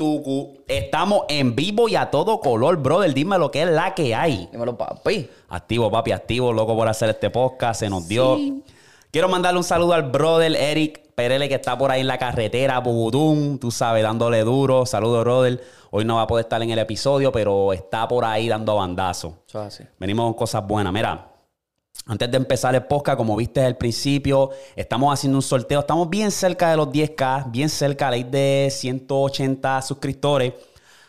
tucu. Estamos en vivo y a todo color, brother. Dime lo que es la que hay. Dímelo, papi. Activo, papi, activo, loco por hacer este podcast. Se nos dio. Quiero mandarle un saludo al brother Eric Perele que está por ahí en la carretera, Bugudum, tú sabes, dándole duro. Saludo, brother. Hoy no va a poder estar en el episodio, pero está por ahí dando bandazo. Eso es así. Venimos con cosas buenas. Mira, antes de empezar el podcast, como viste al principio, estamos haciendo un sorteo. Estamos bien cerca de los 10K, bien cerca, ley de 180 suscriptores.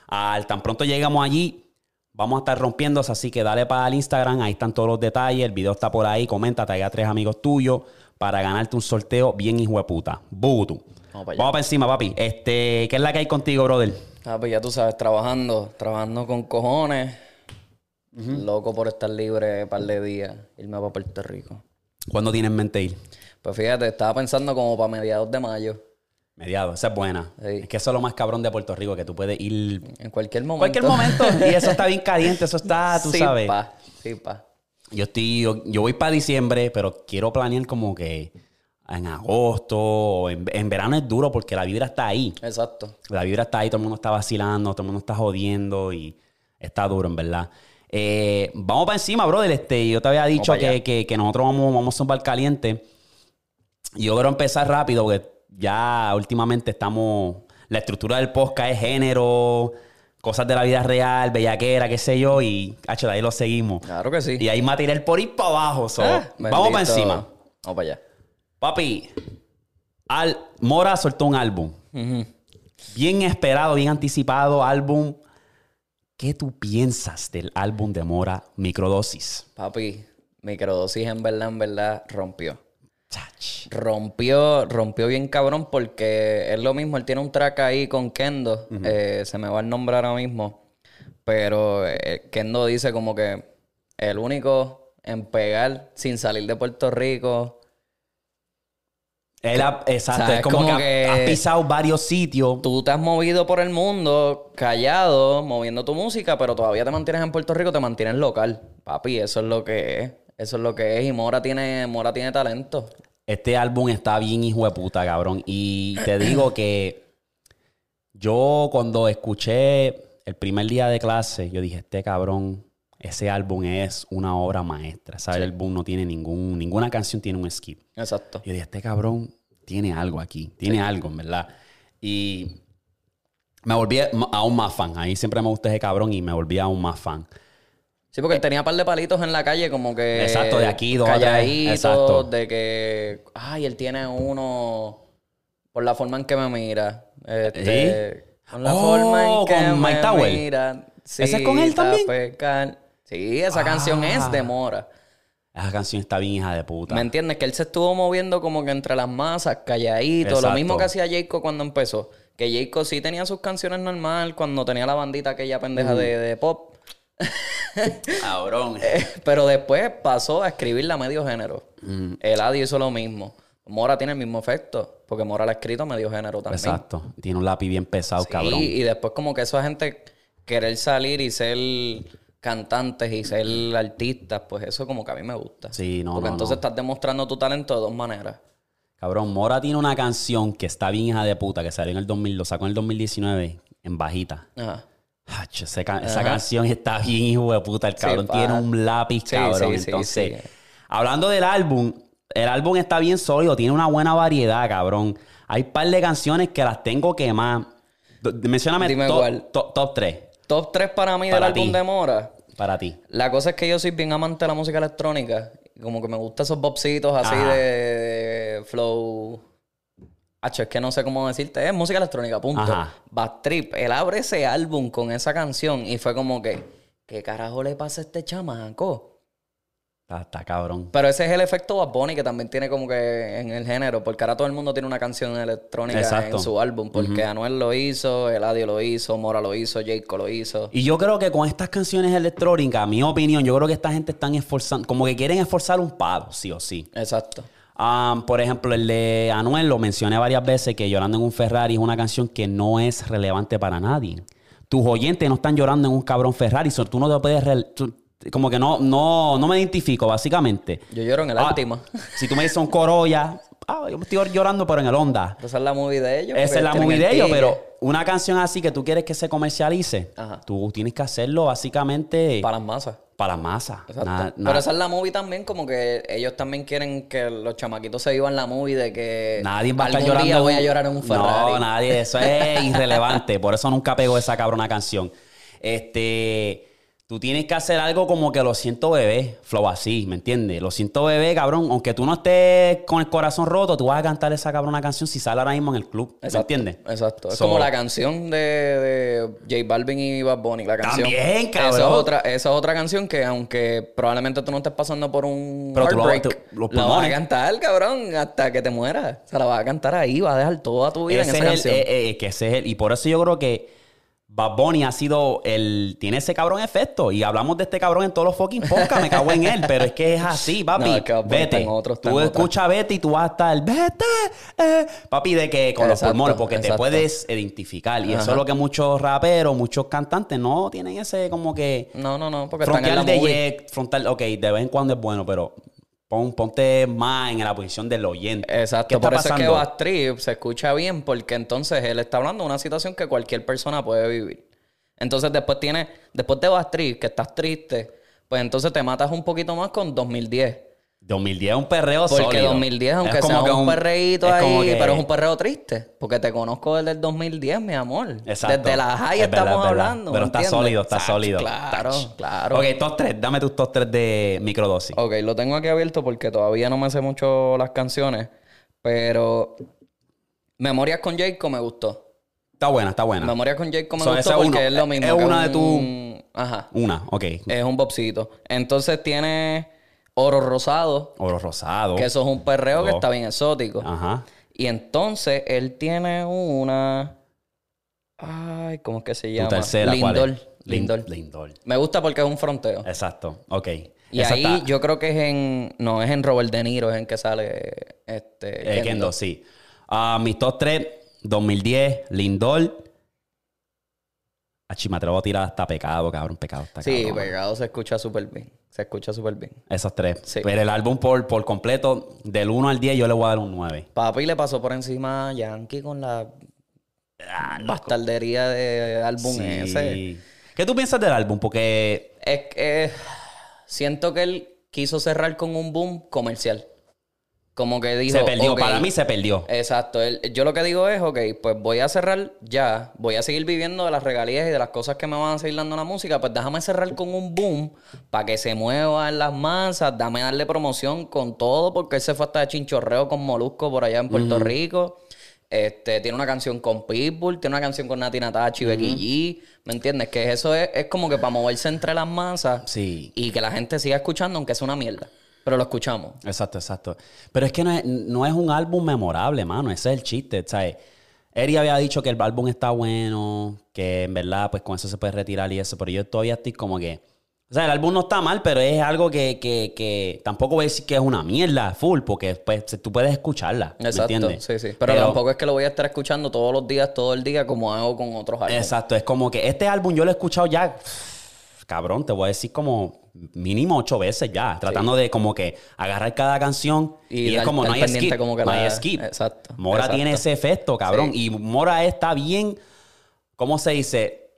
Al tan pronto llegamos allí, vamos a estar rompiéndose. Así que dale para el Instagram, ahí están todos los detalles. El video está por ahí. Comenta, traiga a tres amigos tuyos para ganarte un sorteo bien hijo de puta. Bugutu. Vamos para. Vamos para encima, papi. Este, ¿Qué es la que hay contigo, brother? Ah, pues ya tú sabes, trabajando, trabajando con cojones. Loco por estar libre un par de días, irme para Puerto Rico. ¿Cuándo tienes en mente ir? Pues fíjate, estaba pensando como para mediados de mayo. Mediados, esa es buena. Sí. Es que eso es lo más cabrón de Puerto Rico, que tú puedes ir En cualquier En momento. cualquier momento. Y eso está bien caliente, eso está, tú sí, sabes. Pa, sí, pa. Yo estoy, yo, yo voy para diciembre, pero quiero planear como que en agosto o en, en verano es duro porque la vibra está ahí. Exacto. La vibra está ahí, todo el mundo está vacilando, todo el mundo está jodiendo y está duro, en verdad. Eh, vamos para encima, brother. Este, yo te había dicho que, que- que nosotros vamos, vamos a un bar caliente. Yo quiero empezar rápido porque ya últimamente estamos. La estructura del podcast es género, cosas de la vida real, bellaquera, qué sé yo. Y hacho, de ahí lo seguimos. Claro que sí. Y hay material por ir para abajo. so, Ah, vamos para encima. Vamos para allá. Papi, Al, Mora soltó un álbum. Bien esperado, bien anticipado álbum. ¿Qué tú piensas del álbum de Mora Microdosis? Papi, microdosis en verdad, en verdad, rompió. Chach. Rompió, rompió bien cabrón porque es lo mismo, él tiene un track ahí con Kendo, eh, se me va el nombre ahora mismo, pero eh, Kendo dice como que el único en pegar sin salir de Puerto Rico. Él ha- exacto, es como, que, que- ha- has pisado varios sitios. Tú te has movido por el mundo callado, moviendo tu música, pero todavía te mantienes en Puerto Rico, te mantienes local. Papi, eso es lo que es. Eso es lo que es. Y Mora tiene, Mora tiene talento. Este álbum está bien hijo de puta, cabrón. Y te digo que yo cuando escuché el primer día de clase, yo dije, este cabrón, ese álbum es una obra maestra. ¿Sabes? El álbum no tiene ningún, ninguna canción tiene un skip. Exacto. Yo dije, este cabrón tiene algo aquí, tiene algo, en verdad. Y me volví aún más fan. Ahí siempre me gustó ese cabrón y me volví aún más fan. Sí, porque él tenía un par de palitos en la calle, como que. Exacto, de aquí, dos. Calladitos, Exacto. de que. Ay, él tiene uno. Por la forma en que me mira. Este, Con la Oh, forma en que con me Mike Tower. mira. ¿Ese es con él también? Sí, esa canción es de Mora. Esa canción está bien hija de puta. ¿Me entiendes? Que él se estuvo moviendo como que entre las masas, calladito. Lo mismo que hacía Jayco cuando empezó. Que Jayco sí tenía sus canciones normal cuando tenía la bandita aquella pendeja de, de pop. Cabrón. Eh, Pero después pasó a escribirla a medio género. Eladio hizo lo mismo. Mora tiene el mismo efecto. Porque Mora la ha escrito a medio género también. Exacto. Tiene un lápiz bien pesado, Sí, cabrón. y después como que esa gente querer salir y ser cantantes y ser artistas, pues eso como que a mí me gusta. Sí, no, Porque no, entonces no. estás demostrando tu talento de dos maneras. Cabrón, Mora tiene una canción que está bien hija de puta, que salió en el 2000, lo sacó en el 2019, en bajita. Ajá. Esa canción está bien hijo de puta. El cabrón tiene un lápiz, Sí, cabrón. sí, Entonces, hablando del álbum, el álbum está bien sólido, tiene una buena variedad, cabrón. Hay un par de canciones que las tengo quemadas. Mencióname Dime top, top, top 3 Top 3 para mí Para del álbum de Mora. para ti. La cosa es que yo soy bien amante de la música electrónica. Como que me gustan esos bobcitos así Ajá. de, de flow. Hacho, es que no sé cómo decirte. Es música electrónica, punto. Ajá. Bad Trip. Él abre ese álbum con esa canción y fue como que, ¿qué carajo le pasa a este chamaco? Está, está cabrón. Pero ese es el efecto Bad Bunny que también tiene como que en el género, porque ahora todo el mundo tiene una canción electrónica Exacto. en su álbum, porque Anuel lo hizo, Eladio lo hizo, Mora lo hizo, Jayco lo hizo. Y yo creo que con estas canciones electrónicas, mi opinión, yo creo que esta gente están esforzando, como que quieren esforzar un palo, sí o sí. Exacto. Um, por ejemplo, el de Anuel lo mencioné varias veces que Llorando en un Ferrari es una canción que no es relevante para nadie. Tus oyentes no están llorando en un cabrón Ferrari, so, tú no te puedes... tú- como que no, no, no me identifico, básicamente. Yo lloro en el Ah. Si tú me dices un Corolla, ah, yo estoy llorando, pero en el onda. Esa es la movie de ellos. Esa es la movie de ellos, pero una canción así que tú quieres que se comercialice, Ajá. tú tienes que hacerlo básicamente Para las masas. para la masa. Exacto. Pero esa es la movie también, como que ellos también quieren que los chamaquitos se vivan la movie de que Nadie va a estar llorando. día voy a llorar en un Ferrari. No, nadie. Eso es irrelevante. Por eso nunca pegó esa cabrona canción. Este. Tú tienes que hacer algo como que lo siento bebé, flow así, ¿me entiendes? Lo siento bebé, cabrón. Aunque tú no estés con el corazón roto, tú vas a cantar esa cabrona canción si sale ahora mismo en el club. ¿Me Exacto, entiendes? Exacto. Es So- como la canción de, de J Balvin y Bad Bunny. La canción. También, cabrón. Esa es, otra, esa es otra canción que, aunque probablemente tú no estés pasando por un Pero tú lo- heartbreak, tú- los la vas a cantar, cabrón, hasta que te mueras. O sea, la vas a cantar ahí, vas a dejar toda tu vida Ese en esa es el, canción. eh, eh, que ese es el- y por eso yo creo que Bad Bunny ha sido el. Tiene ese cabrón efecto. Y hablamos de este cabrón en todos los fucking podcasts. Me cago en él. Pero es que es así, papi. No, es que vete. tú escuchas vete y tú vas a estar. Vete. eh". Papi, de que con los pulmones. Porque te puedes identificar. Y eso es lo que muchos raperos, muchos cantantes no tienen ese como que. no, no, no, porque están en Frontal la de movie. frontal. Ok, de vez en cuando es bueno, pero. Pon- ponte más en la posición del oyente. ¿Qué Exacto, está por eso es que pasando? Bad Trip se escucha bien, porque entonces él está hablando de una situación que cualquier persona puede vivir. Entonces después tiene, después de Bad Trip, que estás triste, pues entonces te matas un poquito más con 2010. 2010 es un perreo Porque sólido. 2010, aunque Es como sea que un, perreíto es ahí, que- pero es un perreo triste. Porque te conozco desde el 2010, mi amor. Exacto. Desde la high Es estamos verdad. hablando. Pero ¿me está entiendes? sólido, está sólido. Claro, claro. Ok, top 3. Dame tus top 3 de microdosis. Ok, lo tengo aquí abierto porque todavía no me sé mucho las canciones. Pero Memorias con Jacob me gustó. Está buena, está buena. Memorias con Jacob me So, gustó porque uno. es lo mismo. Es que una de un- Ajá. Una, ok. Es un bobcito. Entonces tiene Oro Rosado, Oro rosado. que eso es un perreo que está bien exótico. Ajá. Y entonces él tiene una. Ay, ¿cómo es que se llama? tercera, ¿cuál Lindor. Lindor. Lindor. Me gusta porque es un fronteo. Exacto. Ok. Y Esa ahí está- yo creo que es en. No, es en Robert De Niro, es en que sale este. Eh, Kendo. Kendo, sí. Ah, mis top 3, 2010, Lindor. Achi, me atrevo a tirar hasta pecado, cabrón. Pecado está Sí, cabrón. pegado se escucha súper bien. Se escucha súper bien. Esos tres. Sí. Pero el álbum por, por completo, del 1 al 10, yo le voy a dar un 9. Papi le pasó por encima a Yankee con la bastardería de álbum Sí. ese. ¿Qué tú piensas del álbum? Porque Es que siento que él quiso cerrar con un boom comercial. Como que dijo. se perdió. "Ok, Para mí se perdió. Exacto. Él- yo lo que digo es, ok, pues voy a cerrar ya. Voy a seguir viviendo de las regalías y de las cosas que me van a seguir dando la música. Pues déjame cerrar con un boom para que se mueva en las masas. Dame darle promoción con todo porque él se fue hasta de chinchorreo con Molusco por allá en Puerto Rico. Este, tiene una canción con Pitbull, tiene una canción con Nati Natachi Becky G. ¿Me entiendes? Que eso es, es como que para moverse entre las masas Sí. y que la gente siga escuchando, aunque sea una mierda. Pero lo escuchamos. Exacto, exacto. Pero es que no es, no es un álbum memorable, mano. Ese es el chiste, ¿sabes? Eri había dicho que el álbum está bueno, que en verdad, pues con eso se puede retirar y eso. Pero yo todavía estoy como que. O sea, el álbum no está mal, pero es algo que, que, que tampoco voy a decir que es una mierda full, porque pues, tú puedes escucharla. ¿me Exacto, entiendes? sí, sí. Pero, tampoco es que lo voy a estar escuchando todos los días, todo el día, como hago con otros álbumes. Exacto, es como que este álbum yo lo he escuchado ya, cabrón, te voy a decir como mínimo ocho veces ya, tratando de como que agarrar cada canción y, Y es como no hay skip, como que no hay skip. Exacto, Mora exacto. tiene ese efecto, cabrón, y Mora está bien, ¿cómo se dice?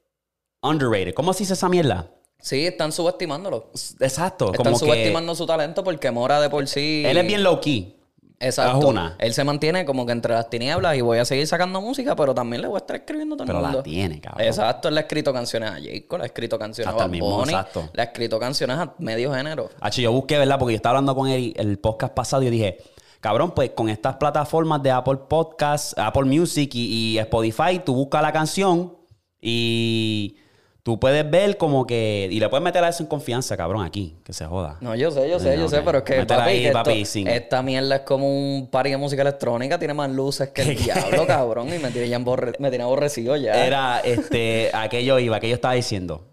Underrated. ¿Cómo se dice esa mierda? Sí, están subestimándolo. Exacto, Están como que subestimando su talento porque Mora de por sí. él es bien low key. Exacto. es una. Él se mantiene como que entre las tinieblas y voy a seguir sacando música, pero también le voy a estar escribiendo todo el Pero la tiene, cabrón. Exacto, él le ha escrito canciones a Jacob, le ha escrito canciones Hasta a Bad mismo, Bunny, exacto. le ha escrito canciones a medio género. H, yo busqué, ¿verdad? Porque yo estaba hablando con él el podcast pasado y yo dije, cabrón, pues con estas plataformas de Apple Podcasts, Apple Music y, y Spotify, tú buscas la canción y tú puedes ver como que... Y le puedes meter a eso en confianza, cabrón, aquí, que se joda. No, yo sé, yo sé, yo sé, pero es que, Métela papi, ahí, esto- papi, sin- esta mierda es como un party de música electrónica, tiene más luces que el diablo, cabrón, y me tiene ya emborre- me tiene aborrecido ya. Era, este, aquello iba, aquello estaba diciendo.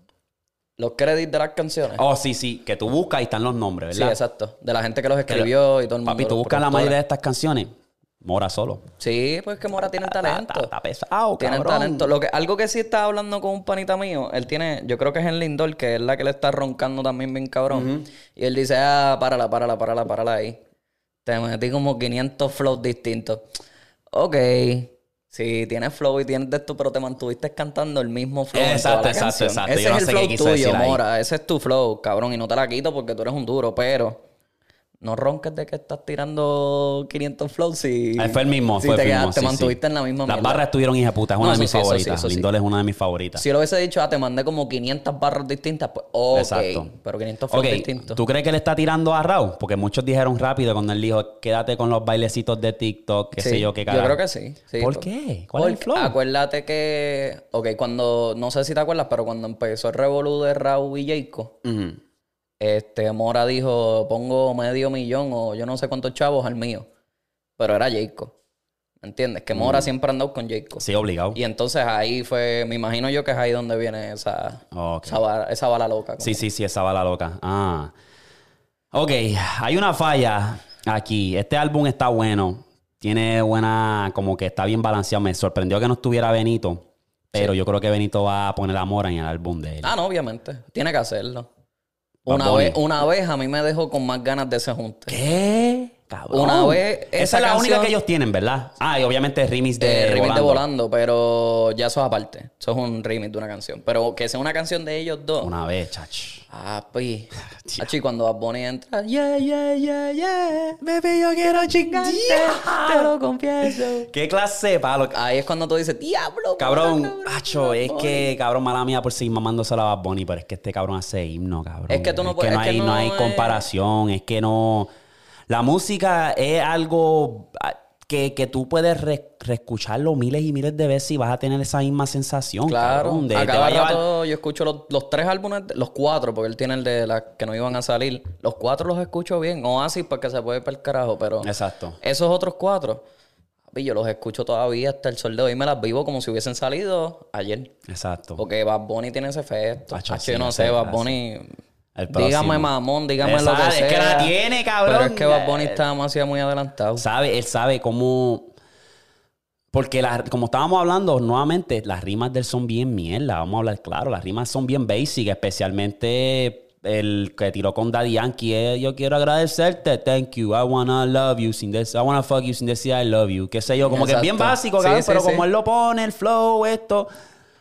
Los créditos de las canciones. Oh, sí, sí, que tú buscas y están los nombres, sí, ¿verdad? exacto. De la gente que los escribió y todo el mundo. Papi, tú buscas la mayoría de estas canciones, Mora solo. Sí, pues que Mora tiene talento. Está, pesado, cabrón. talento. Lo que, algo que sí estaba hablando con un panita mío, él tiene, yo creo que es en Lindor, que es la que le está roncando también bien cabrón. Y él dice, ah, párala, párala, párala, párala ahí. te metí como 500 flows distintos. Ok. Si tienes flow y tienes de esto, pero te mantuviste cantando el mismo flow. en Exacto, toda la exacto, canción. exacto. Ese Yo no es el sé qué flow tuyo, ahí. Mora. Ese es tu flow, cabrón. Y no te la quito porque tú eres un duro, pero no ronques de que estás tirando 500 flows si, Eh, fue el mismo, si fue te, el mismo. te sí, mantuviste sí. en la misma Las mierda. barras estuvieron hija puta, es una No, de mis sí, favoritas. eso. Lindol es una de mis favoritas. Si yo lo hubiese dicho, ah, te mandé como 500 barras distintas, pues ok. Exacto. Pero 500 flows distintos. ¿tú crees que le está tirando a Raúl? Porque muchos dijeron rápido cuando él dijo, quédate con los bailecitos de TikTok, qué sé yo, qué Yo carajo. creo que sí. ¿Por qué? ¿Cuál es el flow? Acuérdate que, ok, cuando, no sé si te acuerdas, pero cuando empezó el revolú de Raúl y Jayco, Ujú. Este, Mora dijo, pongo medio millón o yo no sé cuántos chavos al mío. Pero era Jayco. ¿Me entiendes? Que Mora siempre andó con Jayco. Sí, obligado. Y entonces ahí fue, me imagino yo que es ahí donde viene esa, esa, bala, esa bala loca. Sí, sí, sí, esa bala loca. Ah. Ok, hay una falla aquí. Este álbum está bueno. Tiene buena, como que está bien balanceado. Me sorprendió que no estuviera Benito. Pero yo creo que Benito va a poner amor en el álbum de él. Ah, no, obviamente. Tiene que hacerlo. Una vez, una vez a mí me dejó con más ganas de ese junte. ¿Qué? Cabrón. Una vez Esa esa es la única que ellos tienen, ¿verdad? Ah, y obviamente remix de Eh, remix Volando. de Volando, pero ya eso es aparte. Eso es un remix de una canción. Pero que sea una canción de ellos dos. Una vez, chach. Ah, pues. Tía. Achi, cuando Bad Bunny entra, yeah, yeah, yeah, yeah, baby, yo quiero chingarte, te lo confieso. ¿Qué clase palo? Ahí es cuando tú dices, diablo, Cabrón, acho, es que, cabrón, mala mía por seguir mamándose a Bad Bunny, pero es que este cabrón hace himno, cabrón. Es que tú no puedes- no es que no no hay comparación, es que no... La música es algo ah, que, que tú puedes re- reescucharlo miles y miles de veces y vas a tener esa misma sensación, Claro, cabrón. de- a cada llevar- rato yo escucho los, los tres álbumes, los cuatro, porque él tiene el de las que no iban a salir. Los cuatro los escucho bien. Oasis, porque se puede ir para el carajo, pero Exacto. esos otros cuatro, yo los escucho todavía hasta el sol de hoy. Me las vivo como si hubiesen salido ayer. Exacto. Porque Bad Bunny tiene ese efecto. Acho, Acho, sí, yo no sé, Bad Bunny. Dígame mamón, dígame lo que sea. es que la tiene, cabrón. Pero es que Bad Bunny está demasiado muy adelantado. sabe, él sabe cómo. Porque la- como estábamos hablando nuevamente, las rimas de él son bien mierda. Vamos a hablar claro, las rimas son bien basic, especialmente el que tiró con Daddy Yankee. es, Yo quiero agradecerte, thank you, I wanna love you, sin decir, I wanna fuck you, sin decir I love you. Qué sé yo, como que es bien básico, Sí, cabrón, sí, pero sí. como él lo pone, el flow, esto.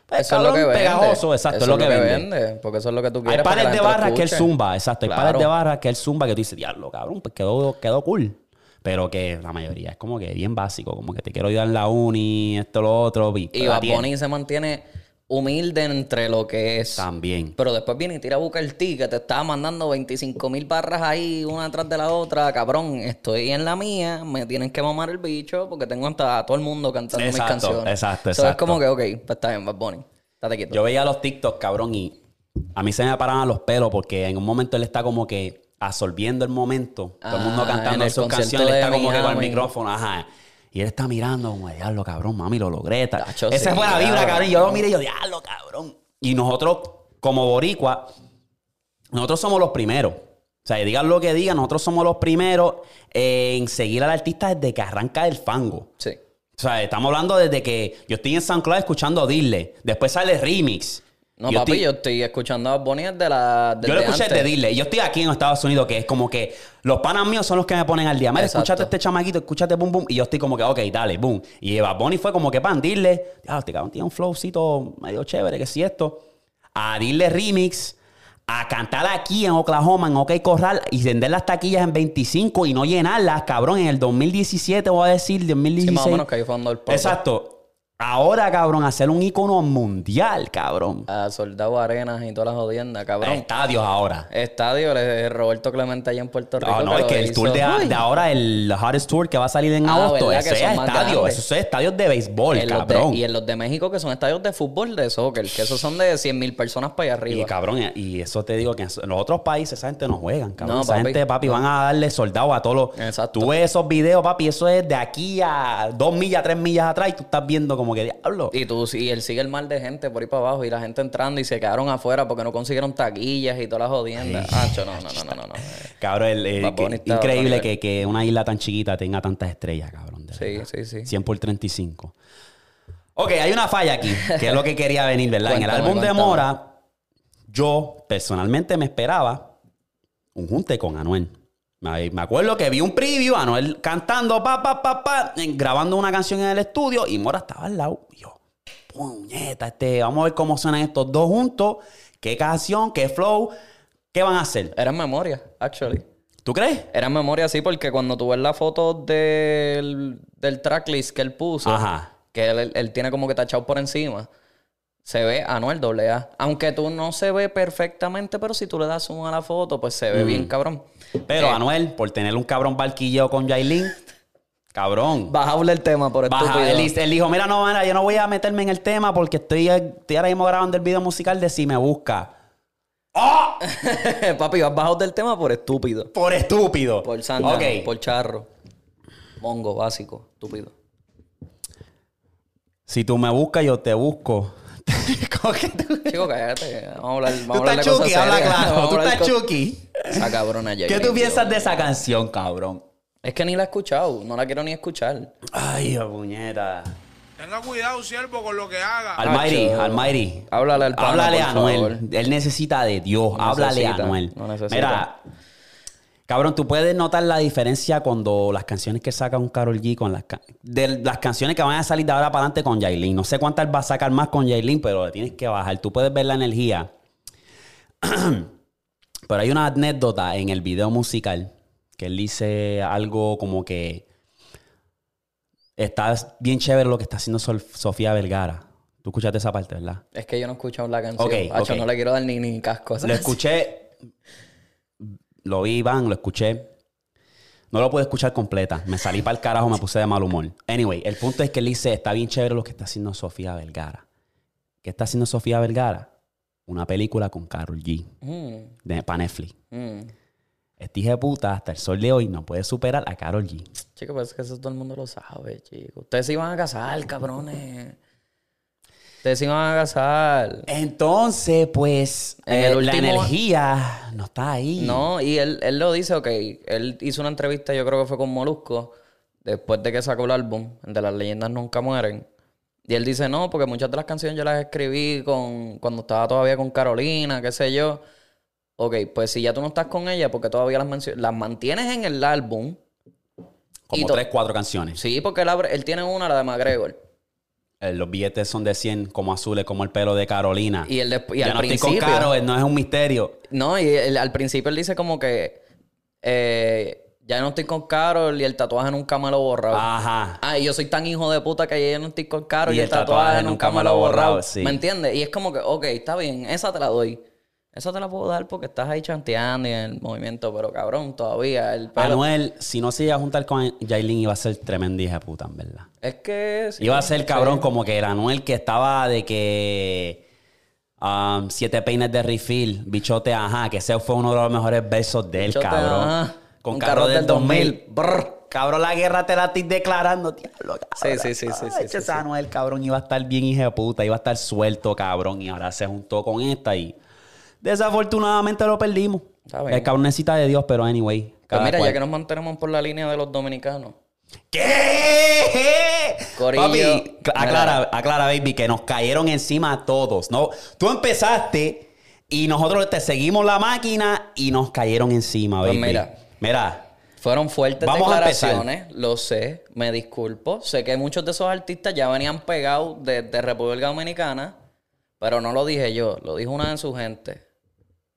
Pues, Eso es lo que cabrón, vende. pegajoso, exacto, Eso es lo que, vende. Porque eso es lo que tú Hay quieres. para pares la de barras que él zumba, exacto. Hay Claro. pares de barras que él zumba que tú dices, diablo, cabrón, pues quedó, quedó cool. Pero que la mayoría es como que bien básico, como que te quiero ayudar en la uni, esto, lo otro. Y, Y Bad. Bunny se mantiene humilde entre lo que es. También. Pero después viene y tira a buscar el que te estaba mandando 25 mil barras ahí, una atrás de la otra. Cabrón, estoy en la mía, me tienen que mamar el bicho porque tengo a todo el mundo cantando Exacto, mis canciones. exacto, So, es exacto. como que, ok, pues está bien, Bad Bunny. Estate quieto. Yo veía los TikTok, cabrón, y a mí se me paraban los pelos porque en un momento él está como que absorbiendo el momento. Todo el mundo Ah, cantando el sus canciones, él está como que con el micrófono, ajá. Y él está mirando como, diablo, cabrón, mami, lo logré. tal. Tacho, Esa sí, fue la vibra, cabrón. cabrón. Y yo lo miré y yo, diablo, cabrón. Y nosotros, como boricua, nosotros somos los primeros. O sea, digan lo que digan, nosotros somos los primeros en seguir al artista desde que arranca el fango. Sí. O sea, estamos hablando desde que yo estoy en SoundCloud escuchando Dile. Después sale Remix. No, Yo papi, estoy- yo estoy escuchando a Bunny desde la. Desde yo lo escuché antes. de Dile. Yo estoy aquí en Estados Unidos, que es como que los panas míos son los que me ponen al día. Mira, escúchate este chamaquito, escúchate boom boom. Y yo estoy como que, ok, dale, boom. Y Bad Bunny fue como que pan, Dile. Ya, este cabrón tiene un flowcito medio chévere, que si esto. A Dile Remix. A cantar aquí en Oklahoma, en OK Corral, y vender las taquillas en 25 y no llenarlas, cabrón, en el 2017, voy a decir, 2016. Sí, más o menos que ahí fue el. Exacto. Ahora, cabrón, hacer un icono mundial, cabrón. A Soldado Arenas y todas las jodiendas, cabrón. Estadios ahora. Estadio, le- Roberto Clemente allá en Puerto Rico. No, no, es que el hizo- tour de, ahora, el Hottest Tour que va a salir en Ah, agosto, Que es estadio. Esos son estadios de béisbol, En los de- cabrón. y en los de México, que son estadios de fútbol, de soccer, que esos son de 100 mil personas para allá Y arriba. cabrón, y eso te digo que en los otros países esa gente no juegan, cabrón. No, esa papi. gente, papi, van a darle soldado a todos los. Exacto. Tú ves esos videos, papi, eso es de aquí a dos millas, tres millas atrás y tú estás viendo como que diablo. Y tú, y él sigue el mal de gente por ahí para abajo y la gente entrando y se quedaron afuera porque no consiguieron taquillas y todas las jodiendas. Acho, no, no, no, no, no. Cabrón, otro increíble que, que una isla tan chiquita tenga tantas estrellas, cabrón. Sí, sí, sí. 100 por 35. Ok, hay una falla aquí, que es lo que quería venir, ¿verdad? en el álbum de. Mora, yo personalmente me esperaba un junte con Anuel. Me acuerdo que vi un preview, Anuel cantando, pa, pa, pa, pa, grabando una canción en el estudio y Mora estaba al lado. Y yo, puñeta, este, vamos a ver cómo suenan estos dos juntos. ¿Qué canción? ¿Qué flow? ¿Qué van a hacer? Era en memoria, actually. ¿Tú crees? Era en memoria, sí, porque cuando tú ves la foto del, del tracklist que él puso, Ajá. que él- él tiene como que tachado por encima, se ve Anuel doble A. Aunque tú no se ve perfectamente, pero si tú le das zoom a la foto, pues se ve bien cabrón. Pero Eh, Anuel, por tener un cabrón barquilleo con Yailin, cabrón. Bajable el tema por estúpido. él, él dijo, mira, no, mira, yo no voy a meterme en el tema porque estoy, estoy ahora mismo grabando el video musical de Si Me Busca. Papi, vas bajado del tema por estúpido. Por estúpido. Por sangre, por charro. Mongo, básico, estúpido. Si tú me buscas, yo te busco. ¿Cómo que tú? Chico, cállate. Vamos a hablar, Tú vamos a hablar estás chuki, habla claro. Vamos Tú estás chuki. Esa cabrona ya. ¿Qué tú piensas de esa canción, cabrón? Es que ni la he escuchado. No la quiero ni escuchar. Ay, oh, puñeta. Tenga cuidado, siervo, con lo que haga. Almighty. Almighty. Háblale al pana, Háblale por a Anuel. favor. Él necesita de Dios. No Háblale a Anuel. no necesita. Mira, cabrón, tú puedes notar la diferencia cuando las canciones que saca un Carol G con las, de las canciones que van a salir de ahora para adelante con Yailin. No sé cuántas va a sacar más con Yailin, pero le tienes que bajar. Tú puedes ver la energía. pero hay una anécdota en el video musical que él dice algo como que está bien chévere lo que está haciendo Sofía Vergara. Tú escuchaste esa parte, ¿verdad? Es que yo no he escuchado la canción. Ok, Acho, ok. no le quiero dar ni, ni casco. Lo escuché, lo vi, Iván, lo escuché. No lo pude escuchar completa. Me salí para el carajo, me puse de mal humor. Anyway, el punto es que él dice, está bien chévere lo que está haciendo Sofía Vergara. ¿Qué está haciendo Sofía Vergara? Una película con Carol G. Mm, De, para Netflix. mm. Este hijo de puta, hasta el sol de hoy, no puede superar a Carol G. Chico, pues es que eso todo el mundo lo sabe, chico. Ustedes se iban a casar, cabrones. Ustedes se iban a casar. Entonces, pues, En eh, la energía no está ahí. No, y él, él lo dice, ok. Él hizo una entrevista, yo creo que fue con Molusco, después de que sacó el álbum, de las leyendas nunca mueren. Y él dice, no, porque muchas de las canciones yo las escribí con, cuando estaba todavía con Carolina, qué sé yo. Ok, pues si ya tú no estás con ella, porque todavía las, mencio- las mantienes en el álbum. Como y tres, cuatro canciones. Sí, porque él, abre- él tiene una, la de McGregor. Eh, los billetes son de 100 como azules, como el pelo de Carolina. Y, él y ya al no principio... estoy con Caro, eh, no es un misterio. No, y él- al principio él dice como que eh, ya no estoy con Carol y el tatuaje nunca me lo borrado. Ajá. Ah, y yo soy tan hijo de puta que ya no estoy con Carol Y y, el tatuaje, nunca me lo borrado. sí. ¿Me entiendes? Y es como que, ok, está bien, esa te la doy. Esa te la puedo dar porque estás ahí chanteando y en el movimiento, pero cabrón, todavía el pelo... Anuel, si no se iba a juntar con Jailin, iba a ser tremenda hija de puta, en verdad. Es que... sí, Iba a ser cabrón sí. como que el Anuel que estaba de que... um, siete peines de refill, bichote, ajá, que ese fue uno de los mejores besos de él, Bichote, cabrón. ajá. Con Un carro, carro del del 2000. 2000. Brr. Cabrón, la guerra te la estoy declarando, diablo, cabrón. Sí, sí, sí, sí, sí, Ay, sí, sí. Anuel, cabrón, iba a estar bien hija de puta, iba a estar suelto, cabrón, y ahora se juntó con esta y... Desafortunadamente lo perdimos. El cabrón necesita de Dios, pero anyway. Pues mira, cual. ya que nos mantenemos por la línea de los dominicanos. ¿Qué? Corillo. Papi, aclara, aclara, baby, que nos cayeron encima a todos. ¿no? Tú empezaste y nosotros te seguimos la máquina y nos cayeron encima, Pues baby. mira. Mira. Fueron fuertes Vamos declaraciones, lo sé, me disculpo. Sé que muchos de esos artistas ya venían pegados desde República Dominicana, pero no lo dije yo, lo dijo una de sus gente.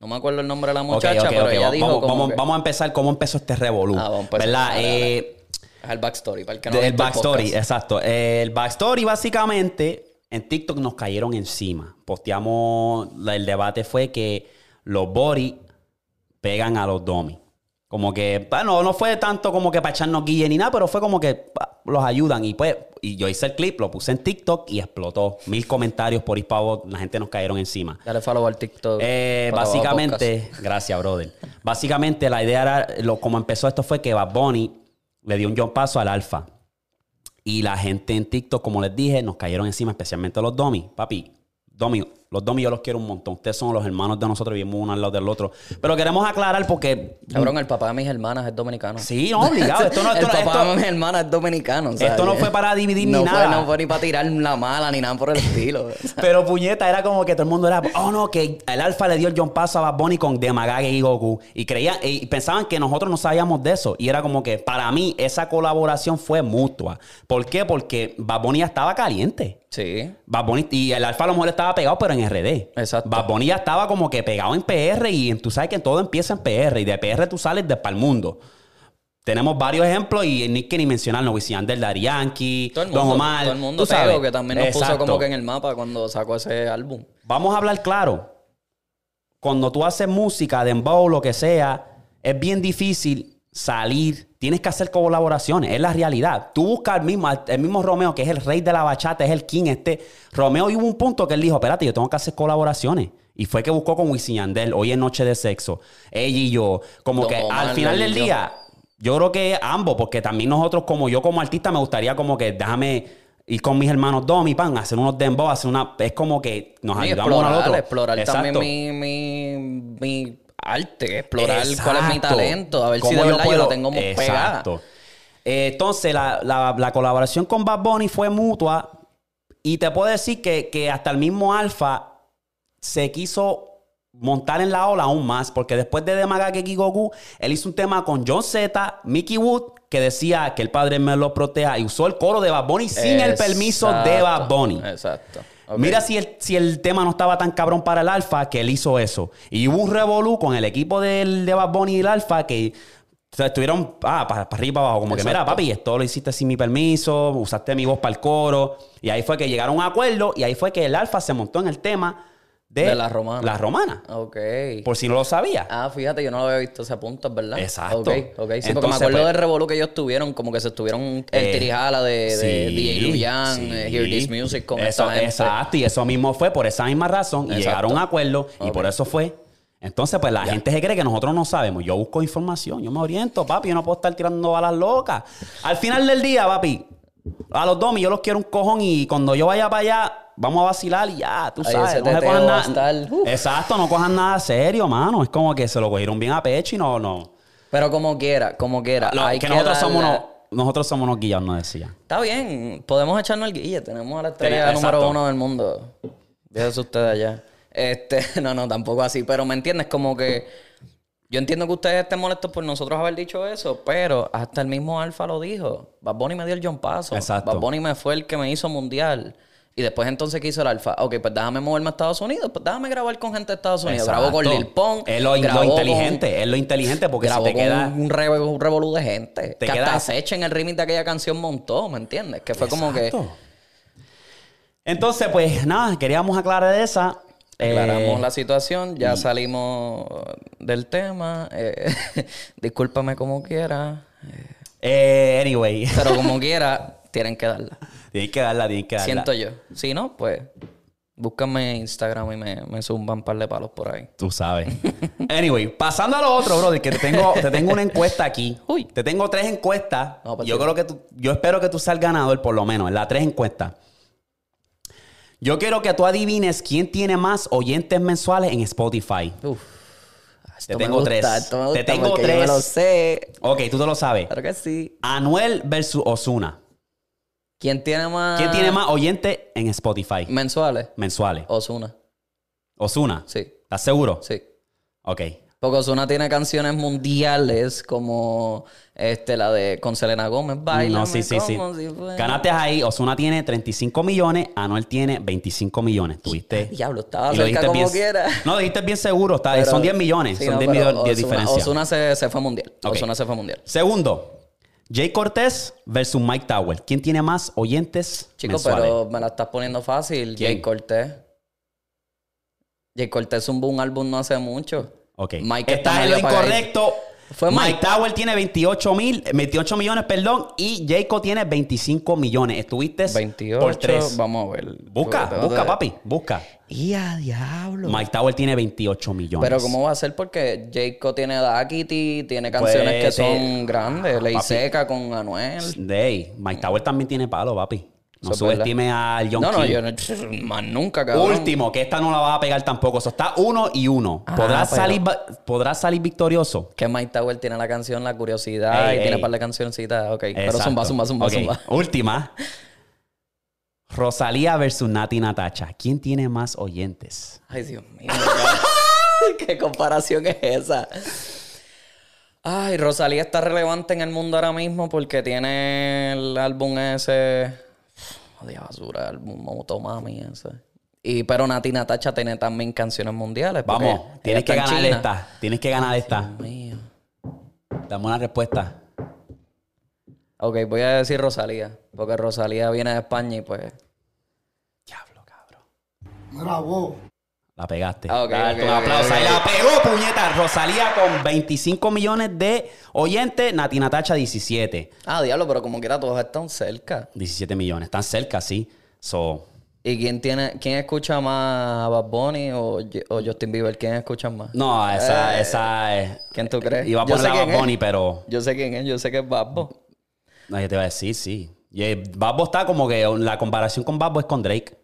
No me acuerdo el nombre de la muchacha, pero ok. ella dijo vamos, como vamos- que- vamos a empezar cómo empezó este revolú. Ah, vamos a empezar. ¿Verdad? Eh, Es el backstory, para el que no el backstory, exacto. El backstory, básicamente, en TikTok nos cayeron encima. Posteamos, el debate fue que los body pegan a los domis. Como que, bueno, no fue tanto como que para echarnos guille ni nada, pero fue como que pa, los ayudan. Y pues, y yo hice el clip, lo puse en TikTok y explotó. Mil comentarios por hispavo, la gente nos cayeron encima. Dale follow al TikTok. Eh, básicamente, gracias, brother. Básicamente, la idea era, lo, como empezó esto fue que Bad Bunny le dio un jump paso al alfa. Y la gente en TikTok, como les dije, nos cayeron encima, especialmente los domis. Papi, domi, Los Domi yo los quiero un montón. Ustedes son los hermanos de nosotros, vivimos uno al lado del otro. Pero queremos aclarar porque... Cabrón, el papá de mis hermanas es dominicano. Sí, no, obligado. Esto no, esto, el papá esto- de mis hermanas es dominicano. o sea, Esto no fue para dividir ni nada. No fue ni para tirar la mala ni nada por el estilo. o sea. Pero puñeta, era como que todo el mundo era, oh no, que el Alfa le dio el John Paso a Bad Bunny con Demagage y Goku. Y creían, y pensaban que nosotros no sabíamos de eso. Y era como que para mí esa colaboración fue mutua. ¿Por qué? Porque Bad Bunny ya estaba caliente. Sí. Bad Bunny, y el Alfa a lo mejor estaba pegado, pero en RD. Exacto. Bad Bunny ya estaba como que pegado en PR y tú sabes que todo empieza en PR y de PR tú sales de para el mundo. Tenemos varios ejemplos y ni que ni mencionarlo. Wisin del mundo, Don Omar. todo el mundo tú sabes. Que también nos puso como que en el mapa cuando sacó ese álbum. Vamos a hablar claro. Cuando tú haces música, dembow, lo que sea, es bien difícil salir. Tienes que hacer colaboraciones. Es la realidad. Tú buscas el mismo, el mismo Romeo, que es el rey de la bachata, es el king este. Romeo y hubo un punto que él dijo, espérate, yo tengo que hacer colaboraciones. Y fue que buscó con Wisin Yandel, hoy en Noche de Sexo. Ella y yo. Como que al final del día, yo creo que ambos, porque también nosotros, como yo como artista, me gustaría como que déjame ir con mis hermanos Domi, pan, hacer unos dembow, hacer una... Es como que nos ayudamos uno al explorar, otro. explorar Exacto. también mi, mi, mi arte, explorar cuál es mi talento, a ver si ¿Cómo de verdad yo lo tengo muy pegada. Exacto. Eh, entonces, la, la- la colaboración con Bad Bunny fue mutua. Y te puedo decir que, que hasta el mismo Alfa se quiso montar en la ola aún más. Porque después de Demagage Goku, él hizo un tema con John Z, Mickey Wood, que decía que el padre me lo proteja. Y usó el coro de Bad Bunny sin el permiso de Bad Bunny. Exacto. Mira si el, si el tema no estaba tan cabrón para el Alfa que él hizo eso. Y hubo un revolú con el equipo del, de Bad Bunny y el Alfa que o sea, estuvieron ah, para, arriba y para abajo. Como que, mira, papi, esto lo hiciste sin mi permiso, usaste mi voz para el coro. Y ahí fue que llegaron a un acuerdo y ahí fue que el Alfa se montó en el tema de, De la romana. La romana. Ok. Por si no lo sabía. Ah, fíjate, yo no lo había visto ese punto, es verdad. Exacto. Ok, ok. Sí, porque me Entonces, acuerdo pues- del revolú que ellos tuvieron, como que se estuvieron el Eh, tirijala de, de sí, DJ Luyan, sí. eh, Hear This Music con eso, esa gente. Exacto, y eso mismo fue por esa misma razón. Y llegaron a un acuerdo y por eso fue. Entonces, pues la gente se cree que nosotros no sabemos. Yo busco información, yo me oriento, papi. Yo no puedo estar tirando balas locas. Al final del día, papi, a los domis yo los quiero un cojón y cuando yo vaya para allá, vamos a vacilar y ya, tú sabes. No se cojan nada. Exacto, no cojan nada serio, mano. Es como que se lo cogieron bien a pecho y no, no. Pero como quiera, como quiera. Lo- hay que que nosotros somos unos, nosotros somos unos guillados, no decía. Está bien, podemos echarnos el guille. Tenemos a la estrella número uno del mundo. Fíjese usted allá. Este, no, no, tampoco así. Pero me entiendes, como que yo entiendo que ustedes estén molestos por nosotros haber dicho eso, pero hasta el mismo Alfa lo dijo. Bad Bunny me dio el John Paso. Exacto. Bad Bunny me fue el que me hizo mundial. Y después entonces que hizo el Alfa. Ok, pues déjame moverme a Estados Unidos. Pues déjame grabar con gente de Estados Unidos. Grabo con Exacto. Lil Pump. Es lo, lo grabó con- inteligente, es lo inteligente porque si te con queda. un, revolú de gente. Te que queda- hasta Sech en el remix de aquella canción montó, ¿me entiendes? Que fue como que... Exacto. Entonces, pues nada, queríamos aclarar esa. Aclaramos Eh, la situación, ya salimos del tema. eh, discúlpame como quiera. eh, anyway, Pero como quiera, tienen que darla. Tienes que darla, tienes que darla. Siento yo. Si no, pues búscame en Instagram y me, me zumban un par de palos por ahí. Tú sabes. Anyway, pasando a lo otro, brother, que te tengo, te tengo una encuesta aquí. Uy. Te tengo tres encuestas. No, pues yo creo que tú, yo espero que tú seas el ganador, por lo menos, en las tres encuestas. Yo quiero que tú adivines quién tiene más oyentes mensuales en Spotify. Uf. Te Esto me tengo gusta, tres. Te tengo yo tres. me lo sé. Ok, tú te lo sabes. Claro que sí. Anuel versus Osuna. ¿Quién tiene más... ¿Quién tiene más oyentes en Spotify mensuales? mensuales? Osuna. Osuna. Sí, ¿Estás seguro? sí. Ok. Porque Ozuna tiene canciones mundiales como este, la de con Selena Gómez, Baila. No, sí, sí, sí. si fuera- Ganaste ahí. Osuna tiene 35 millones. Anuel tiene 25 millones. Tuviste. Diablo, estaba y lo cerca como bien- quiera. No, dijiste bien seguro. Está, Pero- son 10 millones. sí, son no, 10 pero millones de diferencia. Ozuna se, se fue mundial. Ok. Ozuna se fue mundial. Segundo. Jay Cortés versus Mike Tower. ¿Quién tiene más oyentes Chicos, mensuales? pero me la estás poniendo fácil. ¿Quién? Jay Cortés. Jay Cortés un álbum no hace mucho. Ok. Mike está en lo incorrecto. Fue Mike. Mike. Tower tiene 28 mil, 28 millones, perdón, y Jacob tiene 25 millones. Estuviste 28. por 3. Vamos a ver. Busca, busca, papi, busca. Y a diablo. Mike Tower tiene 28 millones. Pero ¿cómo va a ser? Porque Jacob tiene Daquiti, tiene canciones Pues, que son grandes. Ley Papi. Seca con Anuel. Dey, Mike Tower también tiene palo, papi. No Eso es verdad. subestime al Young No, no, King. yo no, más nunca, cabrón. Último, que esta no la vas a pegar tampoco. Eso está uno y uno. Ah, ¿Podrás, pero- salir, va- podrás salir victorioso. Que Mike Tower tiene la canción La Curiosidad Ey, y tiene ey. un par de cancioncitas. Ok, pero Exacto. zumba, zumba, zumba, Ok, zumba. Última. Rosalía versus Nati Natacha. ¿Quién tiene más oyentes? Ay, Dios mío. ¿Qué comparación es esa? Ay, Rosalía está relevante en el mundo ahora mismo porque tiene el álbum ese. Odia basura, el álbum Motomami ese. Y, pero Nati Natacha tiene también canciones mundiales. Vamos, tienes que ganar China. esta. Tienes que ganar esta. Dios mío. Dame una respuesta. Ok, voy a decir Rosalía. Porque Rosalía viene de España y pues. Diablo, cabrón. Mira vos. La pegaste. Ah, Dale un aplauso. Ahí la pegó, puñeta. Rosalía con 25 millones de oyentes. Nati Natacha 17. Ah, diablo, pero como quiera todos están cerca. 17 millones. Están cerca, sí. So, ¿Y quién tiene, quién escucha más a Bad Bunny o, o Justin Bieber? ¿Quién escucha más? no, esa, Eh, esa es. ¿Quién tú crees? Iba a Yo poner a Bad es. Bunny, pero. Yo sé quién es, yo sé que es Babbo. Nadie te va a decir, sí. Y eh, Babbo está como que la comparación con Babbo es con Drake.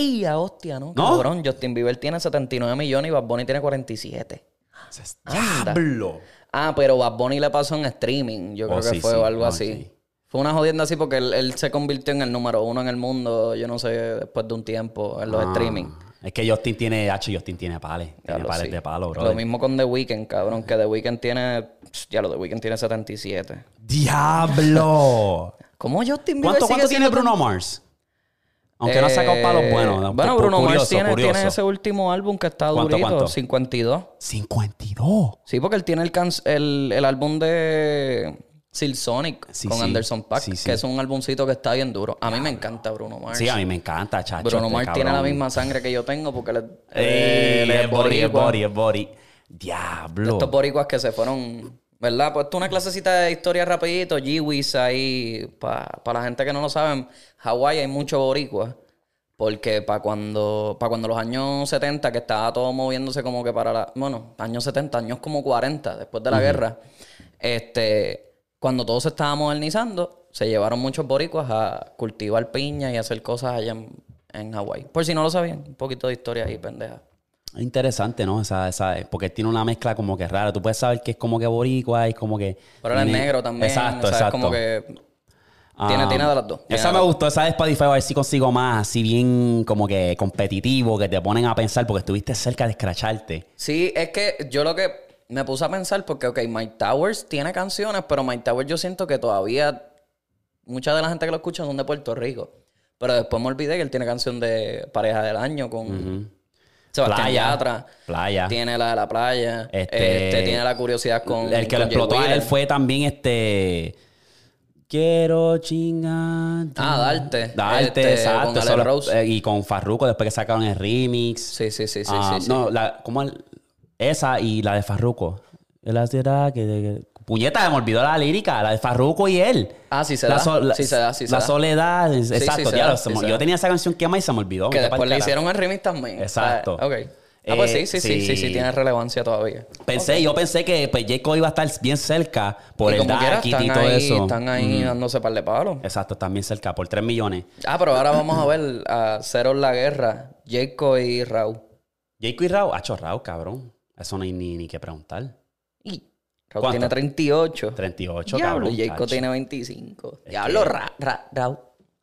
Y a hostia, ¿no? ¿No? Cabrón, Justin Bieber tiene 79 millones y Bad Bunny tiene 47. Anda. Diablo. Ah, pero Bad Bunny le pasó en streaming. Yo Oh, creo que sí, fue sí. o algo No, así. sí. Fue una jodienda así porque él, él se convirtió en el número uno en el mundo, yo no sé, después de un tiempo en los Ah, streaming. Es que Justin tiene, H, Justin tiene pales. Tiene lo pales sí. de palo, bro. Lo mismo con The Weeknd, cabrón, que The Weeknd tiene. Ya lo The Weeknd tiene 77. ¡Diablo! ¿Cómo Justin Bieber ¿Cuánto, sigue cuánto tiene Bruno Mars? Aunque no ha sacado palos Eh, buenos. Bueno, Bruno curioso, Mars tiene, curioso. tiene ese último álbum que está ¿Cuánto, durito, cuánto? 52. 52. Sí, porque él tiene el, el, el álbum de Silk Sonic Sí, con sí. Anderson Sí, sí. que es un álbumcito que está bien duro. A mí me encanta Bruno Mars. Sí, a mí me encanta, chacho. Bruno este Mars tiene la misma sangre que yo tengo porque es- Ey, él es body, es body, es body. Diablo. Estos boricuas que se fueron, ¿verdad? Pues es una clasecita de historia rapidito, G-Wiz ahí, para la gente que no lo saben, Hawái hay mucho boricua, porque para cuando, para cuando los años 70, que estaba todo moviéndose como que para la, bueno, años 70, años como 40, después de la guerra, este, cuando todo se estaba modernizando, se llevaron muchos boricuas a cultivar piña y hacer cosas allá en, en Hawái. Por si no lo sabían, un poquito de historia ahí, pendeja. Interesante, ¿no? Esa, esa, porque tiene una mezcla como que rara. Tú puedes saber que es como que boricua y como que... Pero él es negro también. Exacto, o sea, exacto. Es como que tiene, Ah, tiene de las dos. Tiene Esa me gustó, esa de Spotify, a ver si consigo más, así bien como que competitivo, que te ponen a pensar porque estuviste cerca de escracharte. Sí, es que yo lo que me puse a pensar, porque, ok, Mike Towers tiene canciones, pero Mike Towers yo siento que todavía mucha de la gente que lo escucha son de Puerto Rico. Pero después me olvidé que él tiene canción de Pareja del Año con Sebastián Playa. Yatra. Playa. Tiene la de la playa. Este- Este, tiene la curiosidad con. el que con lo Jay explotó a él fue también este... Quiero chingar. Ah, Darte. Darte, Este, exacto. con Ale eso lo- Rose. eh, y con Farruko después que sacaron el remix. Sí, sí, sí, sí, Ah, sí, sí. No, la, ¿cómo el- esa y la de Farruko. La que, que- Puñeta, me olvidó la lírica, la de Farruko y él. Ah, sí se la da. so- la- Sí se da, sí se La da. soledad, exacto. sí da, se yo tenía esa canción que más y se me olvidó. Que después le hicieron el remix también. Exacto. Ah, ok. Ah, pues Eh, sí, sí, sí, sí, sí, sí. tiene relevancia todavía. Pensé, yo pensé que pues, J. Cole iba a estar bien cerca por Y el Dark y están todo ahí, eso. Están ahí dándose par de palos. Exacto, están bien cerca, por 3 millones. Ah, pero ahora vamos a ver a Cero en la guerra, Jacob y Raúl. Jacob y Raúl, hacho Raúl, cabrón. Eso no hay ni, ni que preguntar. Y Raúl ¿Cuánto? tiene 38. 38, Diablo, cabrón. y Jacob tiene 25. Diablo, Ra, Ra- Raúl.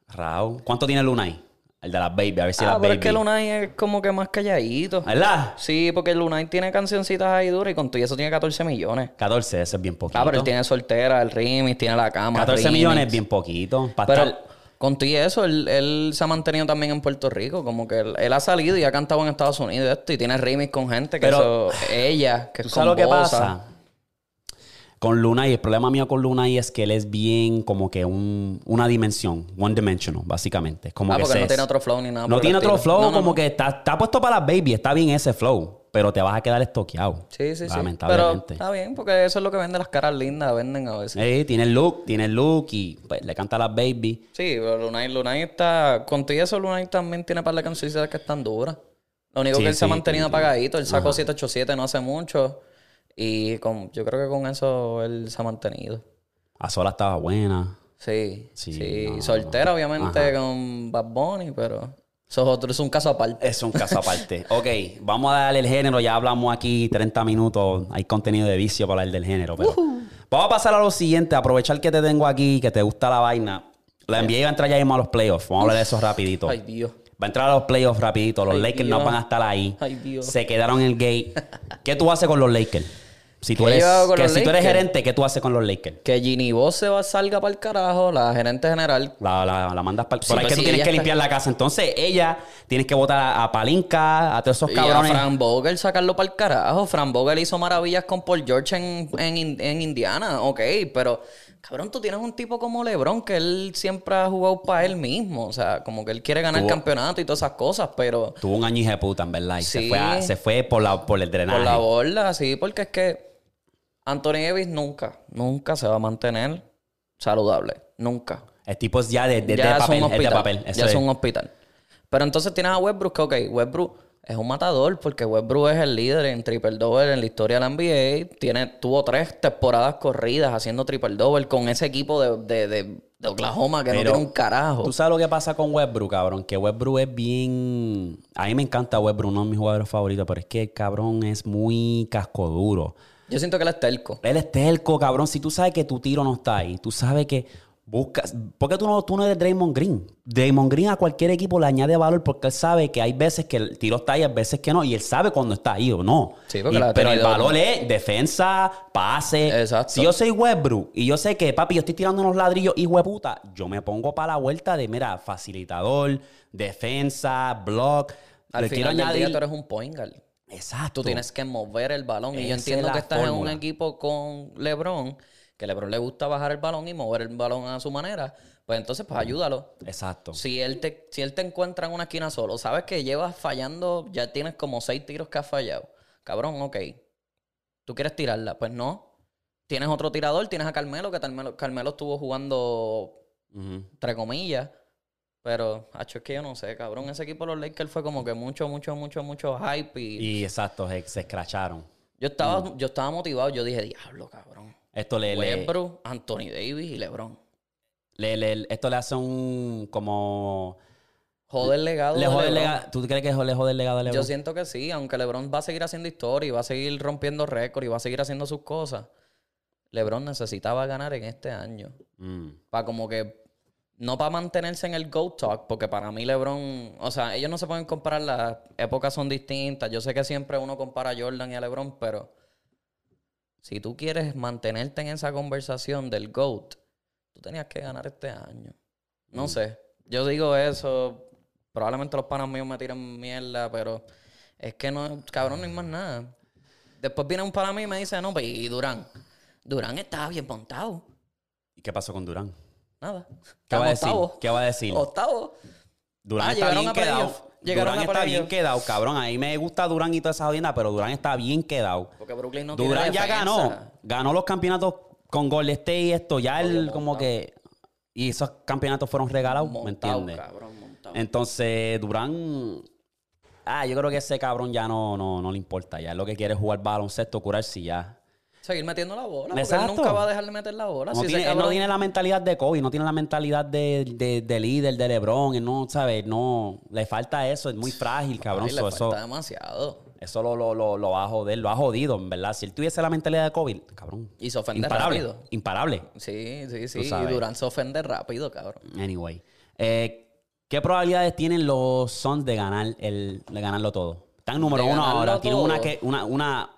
Raúl. ¿Cuánto tiene Lunay? El de las Baby, a ver si Ah, las pero Baby. es que Lunay es como que más calladito. ¿Verdad? Sí, porque Lunay tiene cancioncitas ahí duras y con todo eso tiene 14 millones. 14, ese es bien poquito. Ah, pero él tiene soltera, el remix, tiene la cama. 14 remix. millones es bien poquito. Para Pero estar- con todo y eso, él, él se ha mantenido también en Puerto Rico. Como que él, él ha salido y ha cantado en Estados Unidos esto y tiene remix con gente que Pero- eso, ella, que ¿Tú es sabes lo que pasa? Con Luna y el problema mío con Luna y es que él es bien como que un, una dimensión, one dimensional, básicamente. Como Ah, que porque no tiene otro flow ni nada. No tiene otro flow, No, no, como no. que está, está puesto para las baby, está bien ese flow, pero te vas a quedar estoqueado. Sí, sí, sí. Pero Lamentablemente. está bien, porque eso es lo que venden las caras lindas, venden a veces. Eh, tiene el look, tiene el look y pues le canta a las baby. Sí, pero Lunay, Lunay está. Con todo y eso, Lunay también tiene par de canciones que están duras. Lo único Sí, que él se ha sí, mantenido sí. apagadito. Él sacó 787 no hace mucho. Y con, yo creo que con eso él se ha mantenido. A sola estaba buena. Sí, Sí, sí. no, Soltera, obviamente, con Bad Bunny, pero eso es otro, es un caso aparte. Es un caso aparte. ok, vamos a darle el género. Ya hablamos aquí 30 minutos. Hay contenido de vicio para hablar del género. Pero Vamos a pasar a lo siguiente. Aprovechar que te tengo aquí, que te gusta la vaina. La NBA va a entrar ya mismo a los playoffs. Vamos a hablar de eso rapidito. Ay, Dios. Va a entrar a los playoffs rapidito. Los Ay, Lakers Dios. no van a estar ahí. Ay, Dios. Se quedaron en el gate. ¿Qué tú haces con los Lakers? Si tú ¿Qué eres, que si tú eres gerente, ¿qué tú haces con los Lakers? Que Ginny Boss se va, salga para el carajo, la gerente general. La, la, la mandas para... Sí, por ahí pues que tú sí, tienes que limpiar la casa. Entonces, ella tienes que votar a, Palinka, a todos esos Y a cabrones. Fran Vogel sacarlo para el carajo. Fran Vogel hizo maravillas con Paul George en, en, en Indiana, ok, pero cabrón, tú tienes un tipo como LeBron que él siempre ha jugado para él mismo. O sea, como que él quiere ganar Tuvo- campeonato y todas esas cosas, pero Tuvo un año de puta, en verdad. Y se, fue a- se fue por, la, por el drenaje. por la borda, sí, porque es que Anthony Davis nunca, nunca se va a mantener saludable. Nunca. El tipo es ya de, de, de ya papel. es un es de hospital. papel. Eso ya es es. un hospital. Pero entonces tienes a Westbrook que, ok, Westbrook es un matador porque Westbrook es el líder en triple double en la historia de la NBA. Tiene, tuvo tres temporadas corridas haciendo triple double con ese equipo de, de, de- de Oklahoma que no tiene un carajo. Tú sabes lo que pasa con Westbrook, cabrón. Que Westbrook es bien. A mí me encanta Westbrook, uno de mis jugadores favoritos. Pero es que el cabrón es muy casco duro. Yo siento que él es terco. Él es terco, cabrón. Si tú sabes que tu tiro no está ahí, tú sabes que buscas. ¿Por qué tú no, tú no eres Draymond Green? Draymond Green a cualquier equipo le añade valor porque él sabe que hay veces que el tiro está ahí, hay veces que no. Y él sabe cuando está ahí o no. Sí, porque Y- pero el valor es defensa, pase. Exacto. Si yo soy Westbrook y yo sé que, papi, yo estoy tirando unos ladrillos y hueputa, yo me pongo para la vuelta de, mira, facilitador, defensa, block. Al Le final del día añadir. tú eres un point guard. Exacto. Tú tienes que mover el balón. Y yo entiendo que estás en un equipo con LeBron, que LeBron le gusta bajar el balón y mover el balón a su manera. Pues entonces, pues ayúdalo. Exacto. Si él, te, si él te encuentra en una esquina solo, sabes que llevas fallando, ya tienes como seis tiros que has fallado. Cabrón, ok. ¿Tú quieres tirarla? Pues no. Tienes otro tirador, tienes a Carmelo, que Carmelo, Carmelo estuvo jugando, entre comillas. Pero, hacho, es que yo no sé, cabrón. Ese equipo de los Lakers fue como que mucho, mucho, mucho, mucho hype. Y, Y exacto, se, se escracharon. yo, estaba, Mm. yo estaba motivado. Yo dije, diablo, cabrón. Esto le, le, Westbrook, Anthony Davis y LeBron. le- le- esto le hace un como Joder el legado le de jode el ¿Tú crees que le jode el legado de LeBron? Yo siento que sí, aunque LeBron va a seguir haciendo historia y va a seguir rompiendo récords y va a seguir haciendo sus cosas. LeBron necesitaba ganar en este año. Mm. Para como que. No para mantenerse en el GOAT Talk, porque para mí LeBron. O sea, ellos no se pueden comparar, las épocas son distintas. Yo sé que siempre uno compara a Jordan y a LeBron, pero. Si tú quieres mantenerte en esa conversación del GOAT, tú tenías que ganar este año. No sé. Yo digo eso. Probablemente los panas míos me tiran mierda, pero es que no, cabrón, no hay más nada. Después viene un pana mío y me dice, no, pues, y Durán. Durán estaba bien montado. ¿Y qué pasó con Durán? Nada. ¿Qué va a decir? Octavo. ¿Qué va a decir? Octavo. Durán Ah, está bien quedado. Llegaron Durán a está bien quedado, cabrón. A mí me gusta Durán y toda esa jodienda, pero Durán está bien quedado. Porque Brooklyn no Durán ya ganó. Ganó los campeonatos con Golden State y esto. Ya él como que... Y esos campeonatos fueron regalados, ¿me entiendes? cabrón, montado. Entonces, Durán. Ah, yo creo que ese cabrón ya no, no, no le importa. Ya lo que quiere es jugar baloncesto, curarse y ya. Seguir metiendo la bola. Porque Exacto. él nunca va a dejar de meter la bola. No Si tiene, él no tiene la mentalidad de Kobe, no tiene la mentalidad de, de, de líder, de LeBron. Él no, ¿sabes? No, le falta eso, es muy frágil, cabrón. Ay, le eso falta demasiado. eso lo, lo, lo, lo va a joder, lo ha jodido, en verdad. Si él tuviese la mentalidad de Kobe, cabrón. Y se ofende Imparable. rápido. Imparable. Sí, sí, sí. Y. Durán se ofende rápido, cabrón. Anyway. Eh, ¿Qué probabilidades tienen los Suns de ganar el, de ganarlo todo? Están número De uno ahora. Tienen una, una, una,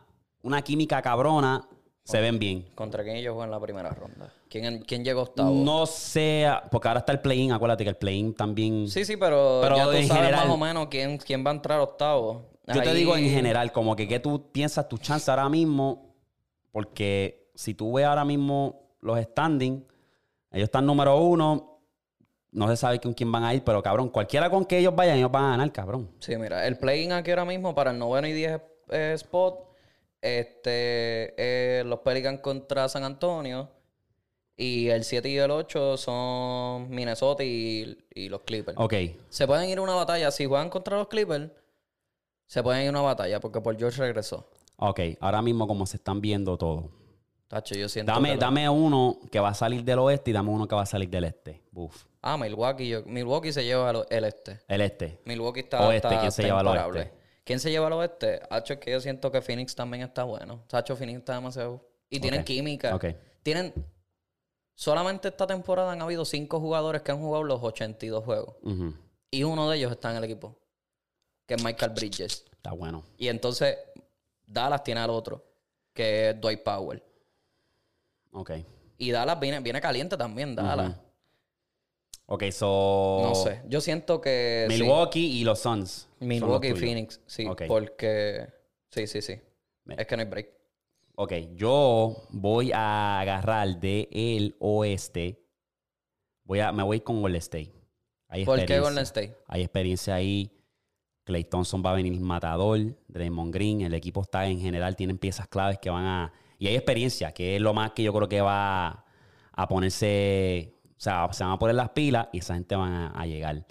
una química cabrona. Se ven bien. ¿Contra quién ellos juegan la primera ronda? ¿Quién, quién llegó octavo? No sé, porque ahora está el play-in. Acuérdate que el play-in también. Sí, sí, pero, Pero ya tú en sabes general- más o menos quién, quién va a entrar octavo. Yo te digo en general, como que qué tú piensas tu chance ahora mismo, porque si tú ves ahora mismo los standings, ellos están número uno, no se sabe con quién van a ir, pero cabrón, cualquiera con que ellos vayan, ellos van a ganar, cabrón. Sí, mira, el play-in aquí ahora mismo para el noveno y 10 eh, spot, este, eh, los Pelicans contra San Antonio y el 7 y el 8 son Minnesota y, y los Clippers. Ok, Se pueden ir a una batalla, si juegan contra los Clippers, se pueden ir a una batalla porque Paul George regresó. ok, ahora mismo como se están viendo todo, Tacho, yo siento Dame, lo- dame uno que va a salir del oeste y dame uno que va a salir del este. Buf. Ah, Milwaukee. yo- Milwaukee se lleva el este. El este. Milwaukee está, Oeste, está ¿quién se lleva al oeste? ¿Quién se lleva al oeste? Hacho, es que yo siento que Phoenix también está bueno. Hacho, Phoenix está demasiado... Y tienen química. Tienen... Solamente esta temporada han habido cinco jugadores que han jugado los 82 juegos. Ujú. Y uno de ellos está en el equipo. Que es Michael Bridges. Está bueno. Y entonces Dallas tiene al otro. Que es Dwight Powell. Ok. Y Dallas viene, viene caliente también, Dallas. Ok, so. No sé. Yo siento que... sí. Milwaukee y los Suns. Milwaukee y. Phoenix, sí, Ok. porque sí, sí, sí. Es que no hay break. Ok, yo voy a agarrar de el oeste. Voy a, me voy con Golden State. Hay ¿Por qué. Golden State? Hay experiencia ahí. Clay Thompson va a venir matador. Draymond Green. El equipo está en general. Tienen piezas claves que van a... Y hay experiencia, que es lo más que yo creo que va a ponerse... O sea, se van a poner las pilas y esa gente van a, a llegar.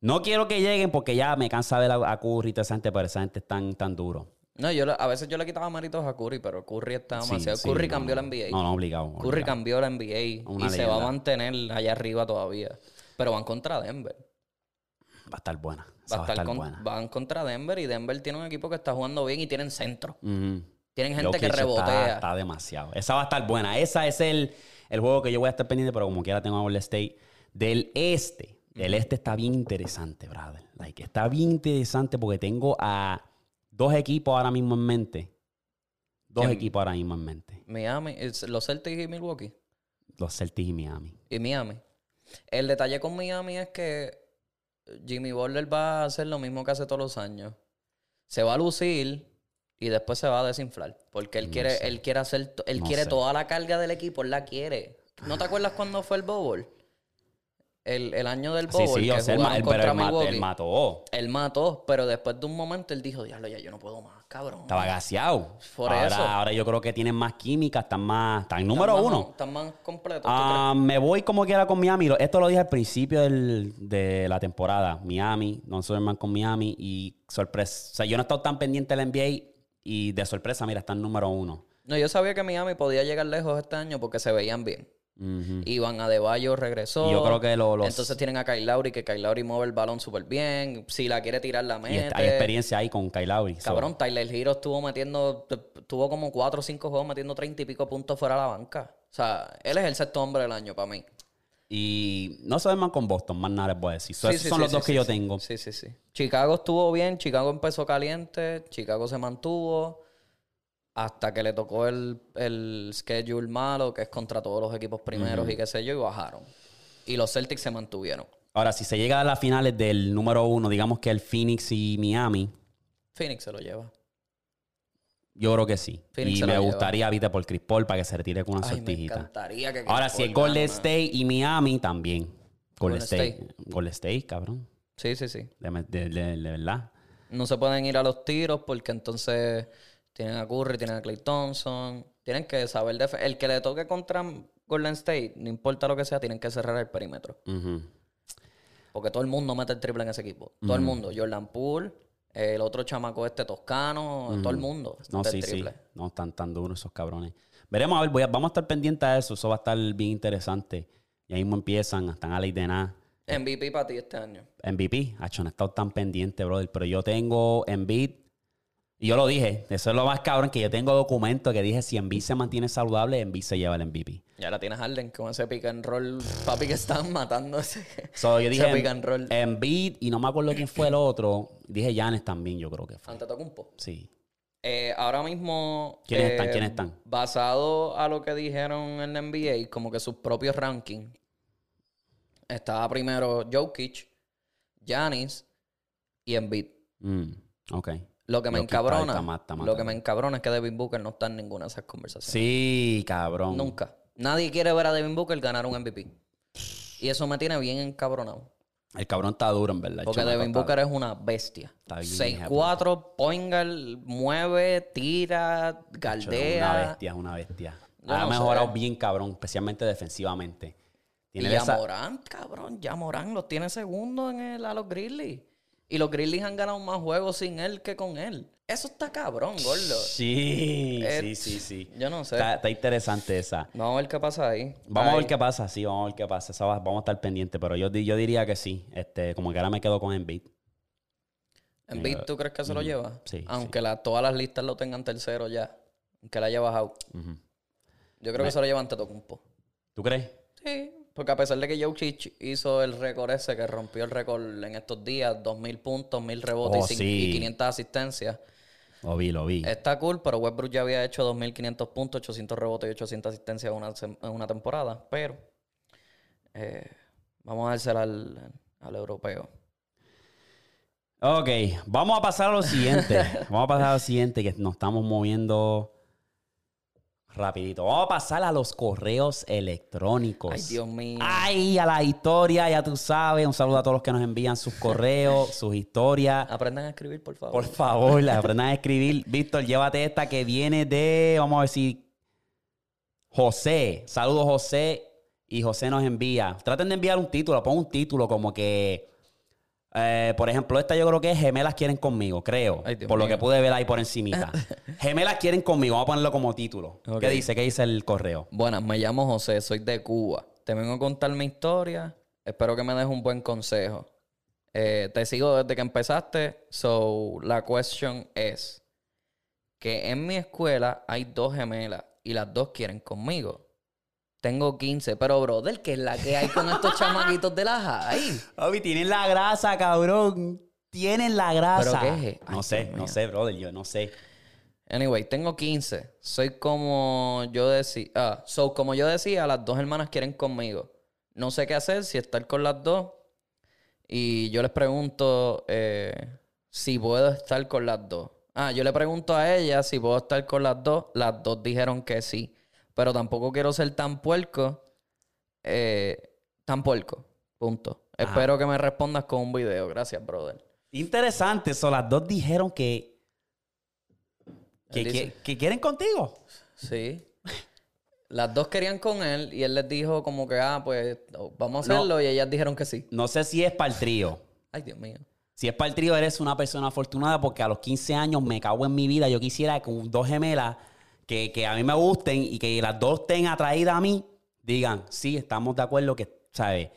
No quiero que lleguen porque ya me cansa ver a, Curry y toda esa gente, pero esa gente es tan, tan duro. No, yo a veces yo le quitaba méritos a Curry, pero Curry está demasiado. sí, Curry no, cambió la NBA. No, no, obligado. Curry cambió la NBA Una y se va a mantener allá arriba todavía. Pero van contra Denver. Va a estar buena. Va a estar con- buena. van contra Denver y Denver tiene un equipo que está jugando bien y tienen centro. Ujú. Tienen gente que rebotea. Está, está demasiado. Esa va a estar buena. Esa es el, el juego que yo voy a estar pendiente, pero como quiera tengo a Golden State. Del este. Del este está bien interesante, brother. Like, está bien interesante porque tengo a dos equipos ahora mismo en mente. Dos equipos ahora mismo en mente. Miami, los Celtics y Milwaukee. Los Celtics y Miami. Y Miami. El detalle con Miami es que Jimmy Butler va a hacer lo mismo que hace todos los años. Se va a lucir y después se va a desinflar. Porque él No quiere, sé. él quiere hacer, él No quiere sé. toda la carga del equipo, él la quiere. ¿No te acuerdas cuando fue el Bowl? El, el año del Sí, Bowl sí, que o sea, él, contra mató. Él mató, pero después de un momento él dijo, diablo, ya yo no puedo más, cabrón. Estaba gaseado. Por ahora, eso. ahora yo creo que tienen más química, están más. Están número Están más- uno. Están más completos. ¿tú Ah, me voy como quiera con Miami. Esto lo dije al principio del- de la temporada. Miami, no soy hermano con Miami y sorpresa. O sea, yo no he estado tan pendiente del NBA y de sorpresa, mira, están número uno. No, yo sabía que Miami podía llegar lejos este año porque se veían bien. Ujú. Iván Adebayo regresó. Y yo creo que lo- los- Entonces tienen a Kyle Lowry, que Kyle Lowry mueve el balón súper bien. Si la quiere tirar, la Y mete. est- hay experiencia ahí con Kyle Lowry. So, Cabrón, Tyler Hero estuvo metiendo... Tuvo como cuatro o cinco juegos metiendo treinta y pico puntos fuera de la banca. O sea, él es el sexto hombre del año para mí. Y no soy hermano con Boston, más nada les voy a decir. So, Sí, esos sí, son sí, los dos que yo tengo. Sí, sí, sí. Chicago estuvo bien. Chicago empezó caliente. Chicago se mantuvo. Hasta que le tocó el, el schedule malo, que es contra todos los equipos primeros y qué sé yo, y bajaron. Y los Celtics se mantuvieron. Ahora, si se llega a las finales del número uno, digamos que el Phoenix y Miami, Phoenix se lo lleva. Yo creo que sí. Phoenix y me gustaría, viste, por Chris Paul para que se retire con una Ay, me sortijita. encantaría que Ahora, Chris si es Paul Golden State y Miami, también. Golden, Golden State. State. Golden State, cabrón. Sí, sí, sí. De, de- de- de verdad. No se pueden ir a los tiros porque entonces tienen a Curry, tienen a Clay Thompson. Tienen que saber... El que le toque contra Golden State, no importa lo que sea, tienen que cerrar el perímetro. Porque todo el mundo mete el triple en ese equipo. Todo el mundo. Jordan Poole, el otro chamaco este toscano, todo el mundo. No, mete sí, el sí. triple. No están tan duros esos cabrones. Veremos, a ver, voy a- vamos a estar pendientes a eso. Eso va a estar bien interesante. Y ahí mismo empiezan, están a ley de nada. MVP para ti este año. MVP, Hacho, no he estado tan pendiente, brother. Pero yo tengo Embiid. Y yo lo dije, eso es lo más cabrón, que yo tengo documento que dije, si Embiid se mantiene saludable, Embiid se lleva el MVP. Ya la tienes Harden con ese pick and roll. Papi, que están matando ese, So, yo dije ese pick and roll. Embiid y no me acuerdo quién fue el otro. Dije Giannis también, yo creo que fue. Antetokounmpo. Sí. Eh, ahora mismo. ¿Quiénes eh, están? ¿Quiénes están? Basado a lo que dijeron en la NBA, como que sus propios rankings. Estaba primero Jokic, Giannis y Embiid. Mm, ok. Lo que me encabrona. está ma- está lo que me encabrona es que Devin Booker no está en ninguna de esas conversaciones. Sí, cabrón. Nunca. Nadie quiere ver a Devin Booker ganar un MVP. Y eso me tiene bien encabronado. El cabrón está duro, en verdad. Porque Devin Booker es una bestia. Está bien, 6'4, poingal, mueve, tira, galdea. Es una bestia, es una bestia. Yo ha no mejorado sé. bien, cabrón, especialmente defensivamente. Y Tiene esa... Yamorán, cabrón, Yamorán los tiene segundo en el, a los Grizzlies. Y los Grizzlies han ganado más juegos sin él que con él. Eso está cabrón, gordo. Sí, Eh, sí, sí, sí. yo no sé. Está, está interesante esa. Vamos a ver qué pasa ahí. Vamos a ver qué pasa, sí, vamos a ver qué pasa. Esa va- vamos a estar pendientes, pero yo, yo diría que sí. Este, como que ahora me quedo con Embiid. ¿En beat tú crees que se lo lleva? sí, Aunque la- todas las listas lo tengan tercero ya. Aunque la haya bajado. Yo creo que se lo lleva ante Tocumpo. ¿Tú crees? Sí. Porque a pesar de que Jokic hizo el récord ese, que rompió el récord en estos días, 2.000 puntos, 1.000 rebotes Oh, y, sí. y 500 asistencias, Lo vi, lo vi. está cool, pero Westbrook ya había hecho 2.500 puntos, 800 rebotes y 800 asistencias en una, en una temporada. Pero eh, vamos a dársela al, al europeo. Ok, vamos a pasar a lo siguiente. vamos a pasar a lo siguiente, que nos estamos moviendo rapidito. Vamos a pasar a los correos electrónicos. Ay, Dios mío. Ay, a la historia, ya tú sabes. Un saludo a todos los que nos envían sus correos, sus historias. Aprendan a escribir, por favor. Por favor, aprendan a escribir. Víctor, llévate esta que viene de, vamos a si, José. Saludos, José. Y José nos envía. Traten de enviar un título, pon un título como que, eh, por ejemplo, esta yo creo que es Gemelas quieren conmigo, creo. Ay, por lo que pude ver ahí por encimita. Gemelas quieren conmigo, vamos a ponerlo como título. ¿Qué dice? ¿Qué dice el correo? Buenas, me llamo José, soy de Cuba. Te vengo a contar mi historia. Espero que me des un buen consejo. Eh, te sigo desde que empezaste. So, la question es que en mi escuela hay dos gemelas y las dos quieren conmigo. Tengo 15, pero brother, ¿qué es la que hay con estos chamaquitos de la high? Obi, tienen la grasa, cabrón. Tienen la grasa. ¿Pero qué es? No sé, no sé, brother, yo no sé. Anyway, tengo 15. Soy como yo decía. Ah, so, como yo decía, las dos hermanas quieren conmigo. No sé qué hacer, si estar con las dos. Y yo les pregunto eh, si puedo estar con las dos. Ah, yo le pregunto a ella si puedo estar con las dos. Las dos dijeron que sí. Pero tampoco quiero ser tan puerco. eh, tan puerco. Punto. Espero que me respondas con un video. Gracias, brother. Interesante, eso. Las dos dijeron que. Que, que- que quieren contigo. Sí. Las dos querían con él y él les dijo como que, ah, pues vamos a No. hacerlo y ellas dijeron que sí. No sé si es para el trío. Ay, Dios mío. Si es para el trío, eres una persona afortunada porque a los 15 años me cago en mi vida. Yo quisiera que dos gemelas que, que a mí me gusten y que las dos estén atraídas a mí, digan, sí, estamos de acuerdo que, ¿sabes?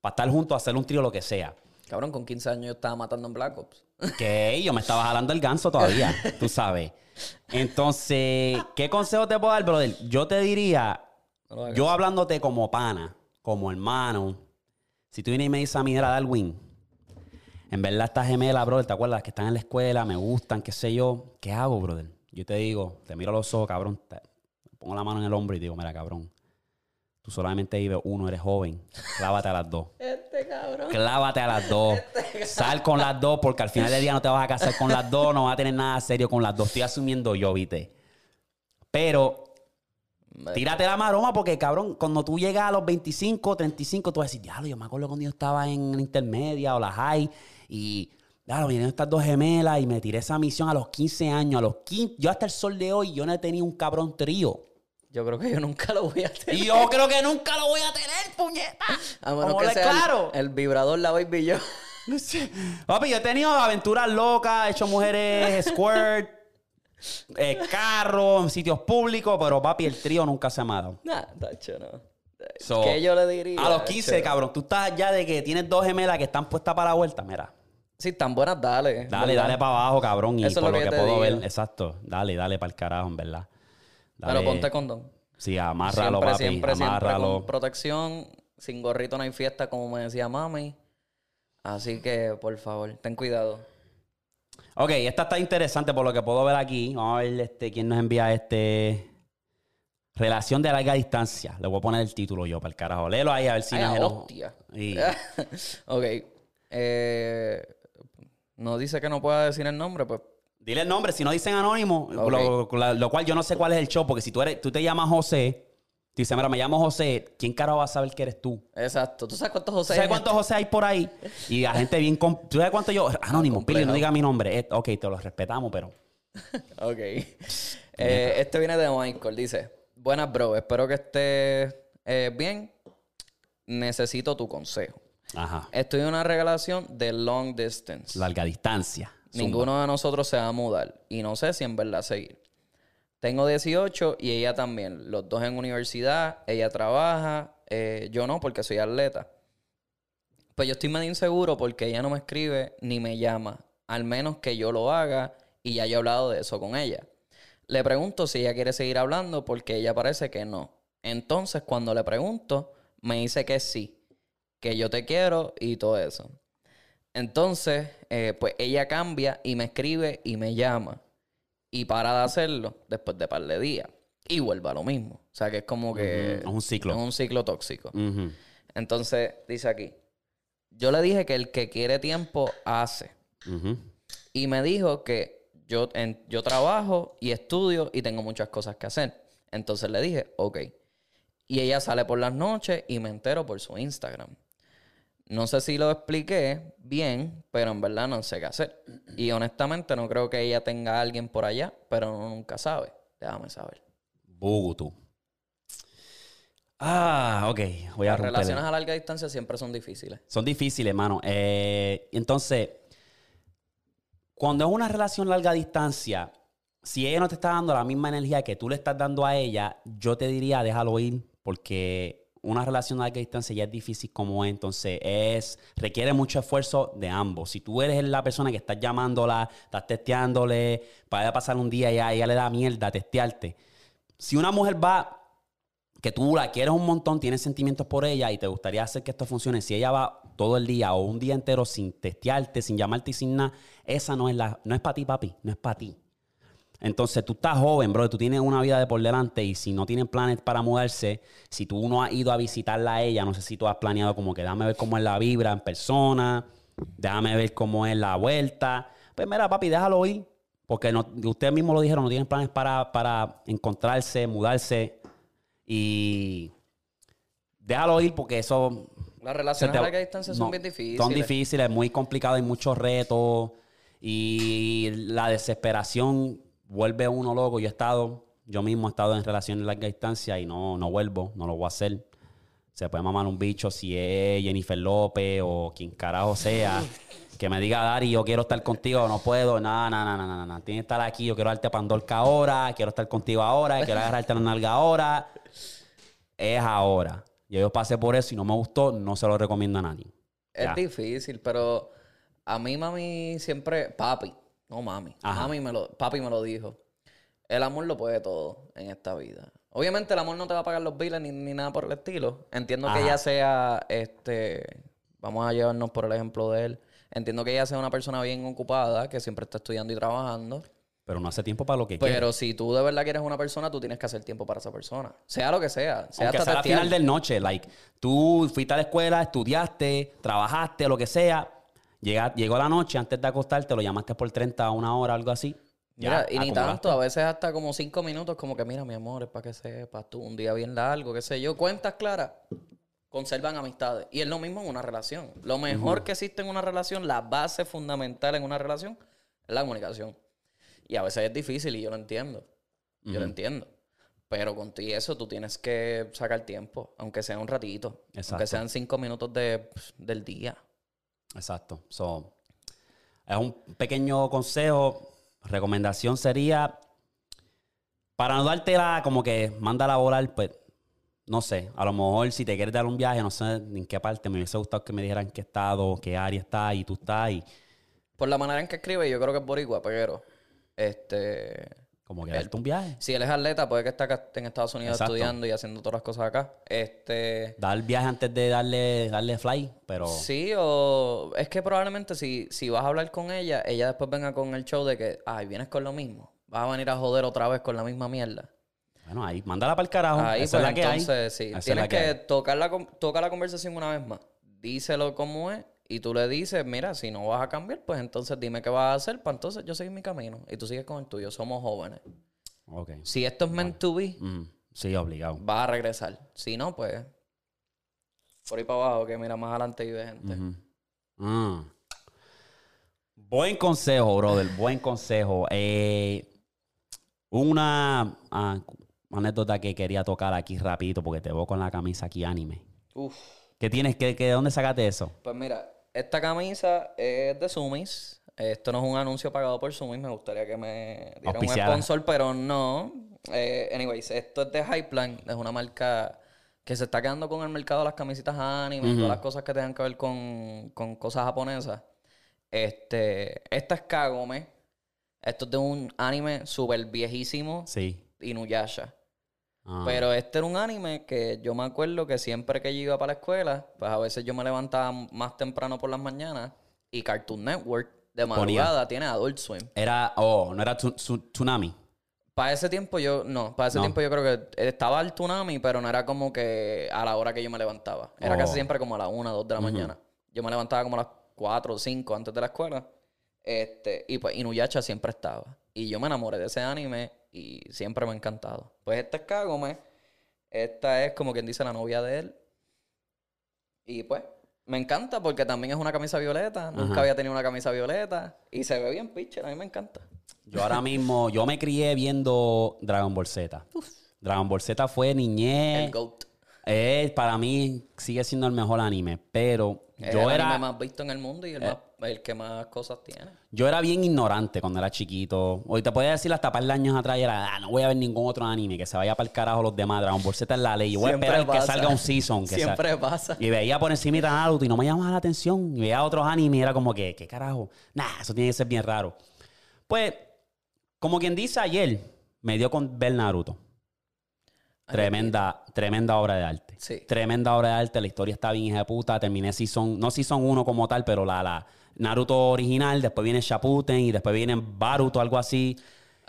Para estar juntos, hacer un trío, lo que sea. Cabrón, con 15 años yo estaba matando en Black Ops. Que yo me estaba jalando el ganso todavía, tú sabes. Entonces, ¿qué consejo te puedo dar, brother? Yo te diría, No yo hablándote como pana, como hermano, si tú vienes y me dices a mí, era Darwin, en verdad estas gemelas, brother, ¿te acuerdas? Que están en la escuela, me gustan, qué sé yo. ¿Qué hago, brother? Yo te digo, te miro a los ojos, cabrón, te pongo la mano en el hombro y digo, mira, cabrón, tú solamente vives uno, eres joven, clávate a las dos. Este cabrón. Clávate a las dos. Sal con las dos porque al final del día no te vas a casar con las dos, no vas a tener nada serio con las dos. Estoy asumiendo yo, viste. Pero tírate la maroma porque, cabrón, cuando tú llegas a los 25, 35, tú vas a decir, diablo, yo me acuerdo cuando yo estaba en la intermedia o la high y, claro, vinieron estas dos gemelas y me tiré esa misión a los 15 años. A los 15, yo hasta el sol de hoy, yo no he tenido un cabrón trío. Yo creo que yo nunca lo voy a tener. Y yo creo que nunca lo voy a tener, puñeta. A menos que sea claro. el, vibrador, la baby yo. Papi, yo he tenido aventuras locas, he hecho mujeres squirt, eh, carros, en sitios públicos, pero papi, el trío nunca se ha amado. Nah, tacho, no. So, ¿Qué yo le diría? A los 15, Tacho? cabrón, tú estás ya de que tienes dos gemelas que están puestas para la vuelta, mira. Si están buenas, dale. Dale, ¿verdad? dale para abajo, cabrón, y Eso es por lo que puedo digo. ver, exacto, dale, dale para el carajo, en verdad. Pero ponte condón. Sí, amárralo, siempre, papi, siempre, siempre amárralo. con protección. Sin gorrito no hay fiesta, como me decía mami. Así que, por favor, ten cuidado. Ok, esta está interesante por lo que puedo ver aquí. Vamos a ver este, quién nos envía este. Relación de larga distancia. Le voy a poner el título yo para el carajo. Léelo ahí a ver si Ay, hago- hostia. Y- ok. Eh, no dice que no pueda decir el nombre, pues. Dile el nombre, si no dicen anónimo, lo, cual yo no sé cuál es el show, porque si tú eres, tú te llamas José, tú dices, mira, me llamo José, ¿quién carajo va a saber que eres tú? Exacto. ¿Tú sabes cuántos José ¿Sabes hay en cuántos José hay por ahí? Y la gente bien... ¿Tú sabes cuánto yo? Anónimo, Pili, no diga mi nombre. Eh, ok, te lo respetamos, pero... Ok. Eh, este viene de Michael. Dice: Buenas, bro. Espero que estés eh, bien. Necesito tu consejo. Ajá. Estoy en una relación de long distance. Larga distancia. Ninguno de nosotros se va a mudar. Y no sé si en verdad seguir. Tengo 18 y ella también. Los dos en universidad. Ella trabaja. eh, yo no, porque soy atleta. Pues yo estoy medio inseguro porque ella no me escribe ni me llama. Al menos que yo lo haga y ya yo he hablado de eso con ella. Le pregunto si ella quiere seguir hablando porque ella parece que no. Entonces cuando le pregunto, me dice que sí, que yo te quiero y todo eso. Entonces, eh, pues ella cambia y me escribe y me llama. Y para de hacerlo después de par de días. Y vuelve a lo mismo. O sea que es como que... Es un ciclo. Es un ciclo tóxico. Entonces, dice aquí. Yo le dije que el que quiere tiempo hace. Y me dijo que yo, en- yo trabajo y estudio y tengo muchas cosas que hacer. Entonces le dije, ok. Y ella sale por las noches y me entero por su Instagram. No sé si lo expliqué bien, pero en verdad no sé qué hacer. Y honestamente no creo que ella tenga a alguien por allá, pero uno nunca sabe. Déjame saber. Bugutu. Ah, ok. Voy a Las relaciones a larga distancia siempre son difíciles. Son difíciles, hermano. Eh, entonces, cuando es una relación larga distancia, si ella no te está dando la misma energía que tú le estás dando a ella, yo te diría déjalo ir, porque una relación a larga distancia ya es difícil como es. Entonces, es, requiere mucho esfuerzo de ambos. Si tú eres la persona que estás llamándola, estás testeándole, para pasar un día y a ella le da mierda testearte. Si una mujer va que tú la quieres un montón, tienes sentimientos por ella y te gustaría hacer que esto funcione, si ella va todo el día o un día entero sin testearte, sin llamarte y sin nada, esa no es la, no es para ti, papi, no es para ti. Entonces tú estás joven, bro, tú tienes una vida de por delante y si no tienen planes para mudarse, si tú no has ido a visitarla a ella, no sé si tú has planeado como que déjame ver cómo es la vibra en persona, déjame ver cómo es la vuelta. Pues mira, papi, déjalo ir, porque no, ustedes mismos lo dijeron, no tienen planes para, para encontrarse, mudarse y déjalo ir porque eso Las relaciones te- a larga distancia son bien difíciles. Son difíciles, muy complicados, hay muchos retos. Y la desesperación vuelve uno loco. Yo he estado, yo mismo he estado en relaciones a larga distancia y no, no vuelvo, no lo voy a hacer. Se puede mamar un bicho si es Jennifer López o quien carajo sea. Que me diga, Dari, yo quiero estar contigo, no puedo. Nada, nada, nada, nada, nada. Tienes que estar aquí, yo quiero darte pandorca ahora, quiero estar contigo ahora, quiero agarrarte la nalga ahora. Es ahora. Yo, yo pasé por eso y no me gustó, no se lo recomiendo a nadie. Es Ya. difícil, pero a mí mami siempre, papi, no mami, Ajá. mami me lo, papi me lo dijo. El amor lo puede todo en esta vida. Obviamente el amor no te va a pagar los biles ni, ni nada por el estilo. Entiendo que ella sea, este, vamos a llevarnos por el ejemplo de él. Entiendo que ella sea una persona bien ocupada, que siempre está estudiando y trabajando. Pero no hace tiempo para lo que quiere. Pero si tú de verdad quieres una persona, tú tienes que hacer tiempo para esa persona. Sea lo que sea. Sea Aunque hasta sea final del noche, like, tú fuiste a la escuela, estudiaste, trabajaste, lo que sea, llega, llegó la noche, antes de acostarte, lo llamaste por 30 a una hora, algo así. Mira, Ya, y ni tanto, a veces hasta como cinco minutos, como que mira, mi amor, es para que sepas tú, un día bien largo, qué sé yo. Cuentas claras conservan amistades. Y es lo mismo en una relación. Lo mejor que existe en una relación, la base fundamental en una relación, es la comunicación. Y a veces es difícil y yo lo entiendo. Yo lo entiendo. Pero con y eso tú tienes que sacar tiempo, aunque sea un ratito. Exacto. Aunque sean cinco minutos de, del día. Exacto. So, es un pequeño consejo. Recomendación sería, para no dártela como que manda a volar, pues, no sé, a lo mejor si te quieres dar un viaje, no sé en qué parte, me hubiese gustado que me dijeran qué estado, qué área está y tú estás y Por la manera en que escribe, yo creo que es boricua, pero... Este... como que darte un viaje. Si él es atleta, puede que esté acá en Estados Unidos Exacto. estudiando y haciendo todas las cosas acá. Este. Dar el viaje antes de darle, darle fly, pero... Sí, o es que probablemente si, si vas a hablar con ella, ella después venga con el show de que, ay, vienes con lo mismo. Vas a venir a joder otra vez con la misma mierda. Bueno, ahí, mándala para el carajo. Ahí, Esa pues es la que hay. entonces, sí. Esa Tienes la que, tocar, la, tocar la conversación una vez más. Díselo como es. Y tú le dices, mira, si no vas a cambiar, pues entonces dime qué vas a hacer para entonces yo seguir mi camino. Y tú sigues con el tuyo. Somos jóvenes. Ok. Si esto es meant to be, Mm, sí, obligado. va a regresar. Si no, pues. Por ahí para abajo, que mira más adelante y ve gente. Ah. Buen consejo, brother. Buen consejo. Eh, una ah, anécdota que quería tocar aquí rapidito porque te veo con la camisa aquí anime. Uf. ¿Qué tienes? ¿Qué, qué, ¿De dónde sacaste eso? Pues mira, esta camisa es de Sumis. Esto no es un anuncio pagado por y me gustaría que me dieran un sponsor, pero no. Eh, anyways, esto es de Highplan, es una marca que se está quedando con el mercado de las camisitas anime y todas las cosas que tengan que ver con, con cosas japonesas. Este, esta es Kagome. Esto es de un anime súper viejísimo, Sí. Inuyasha. Ah. Pero este era un anime que yo me acuerdo que siempre que yo iba para la escuela, pues a veces yo me levantaba más temprano por las mañanas y Cartoon Network de madrugada tiene Adult Swim. Era, oh, no era tu- su- Tsunami. Para ese tiempo yo, no, para ese No. tiempo yo creo que estaba el Tsunami, pero no era como que a la hora que yo me levantaba. Era Oh. casi siempre como a las 1, 2 de la mañana. Yo me levantaba como a las 4 o 5 antes de la escuela. Este, y pues Inuyasha siempre estaba. Y yo me enamoré de ese anime y siempre me ha encantado. Pues esta es Kagome. Esta es como quien dice la novia de él. Y pues, me encanta porque también es una camisa violeta. Nunca había tenido una camisa violeta. Y se ve bien pitcher, a mí me encanta. Yo ahora mismo, yo me crié viendo Dragon Ball Z. Dragon Ball Z fue niñez. El GOAT. Eh, para mí sigue siendo el mejor anime, pero Es yo el era, anime más visto en el mundo y el, más- el que más cosas tiene. yo era bien ignorante cuando era chiquito. Hoy te podía decir hasta par de años atrás, era, ah, no voy a ver ningún otro anime, que se vaya para el carajo los demás. Dragon Ball Z es la ley. Yo voy Siempre a esperar que salga un season. Que Siempre sa- pasa. Y veía por encima Naruto y no me llamaba la atención. Y veía otros animes y era como que, ¿qué carajo? Nah, eso tiene que ser bien raro. Pues, como quien dice ayer, me dio con ver Naruto. Tremenda, tremenda obra de arte. Sí. Tremenda obra de arte. La historia está bien hija de puta. Terminé season, no season 1 como tal, pero la, la Naruto original. Después viene Shippuden y después viene Baruto, algo así.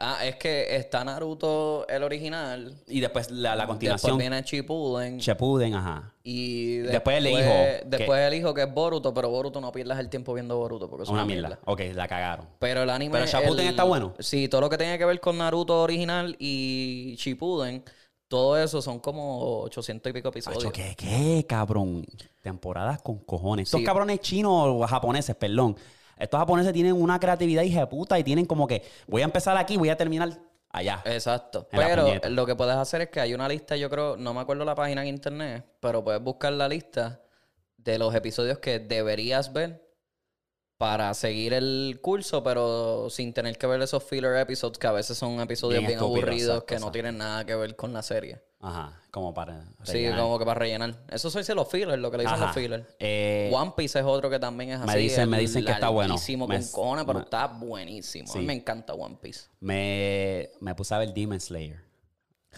Ah, es que está Naruto el original. Y después la, la Después continuación. viene Shippuden. Shippuden, ajá. y Después el hijo, Después el hijo que es Boruto, pero Boruto no pierdas el tiempo viendo Boruto porque es Una mierda. Ok, la cagaron. Pero el anime. Pero Shippuden el- está bueno. Sí, todo lo que tiene que ver con Naruto original y Shippuden, todo eso son como 800 y pico episodios. ¿qué, qué, cabrón? Temporadas con cojones. Estos Sí. cabrones chinos o japoneses, perdón. Estos japoneses tienen una creatividad hija de puta y tienen como que voy a empezar aquí, voy a terminar allá. Exacto. Pero lo que puedes hacer es que hay una lista, yo creo, no me acuerdo la página en internet, pero puedes buscar la lista de los episodios que deberías ver para seguir el curso, pero sin tener que ver esos filler episodes que a veces son episodios Bien aburridos exacto, que no tienen nada que ver con la serie. Ajá, como para. Sí, rellenar. como que para rellenar. Eso se dice los fillers, lo que le dicen Ajá. los fillers. Eh, One Piece es otro que también es me así. dicen- me dicen que está bueno. Me- con cojones, pero me- está buenísimo. A mí me encanta One Piece. me, me puse a ver Demon Slayer.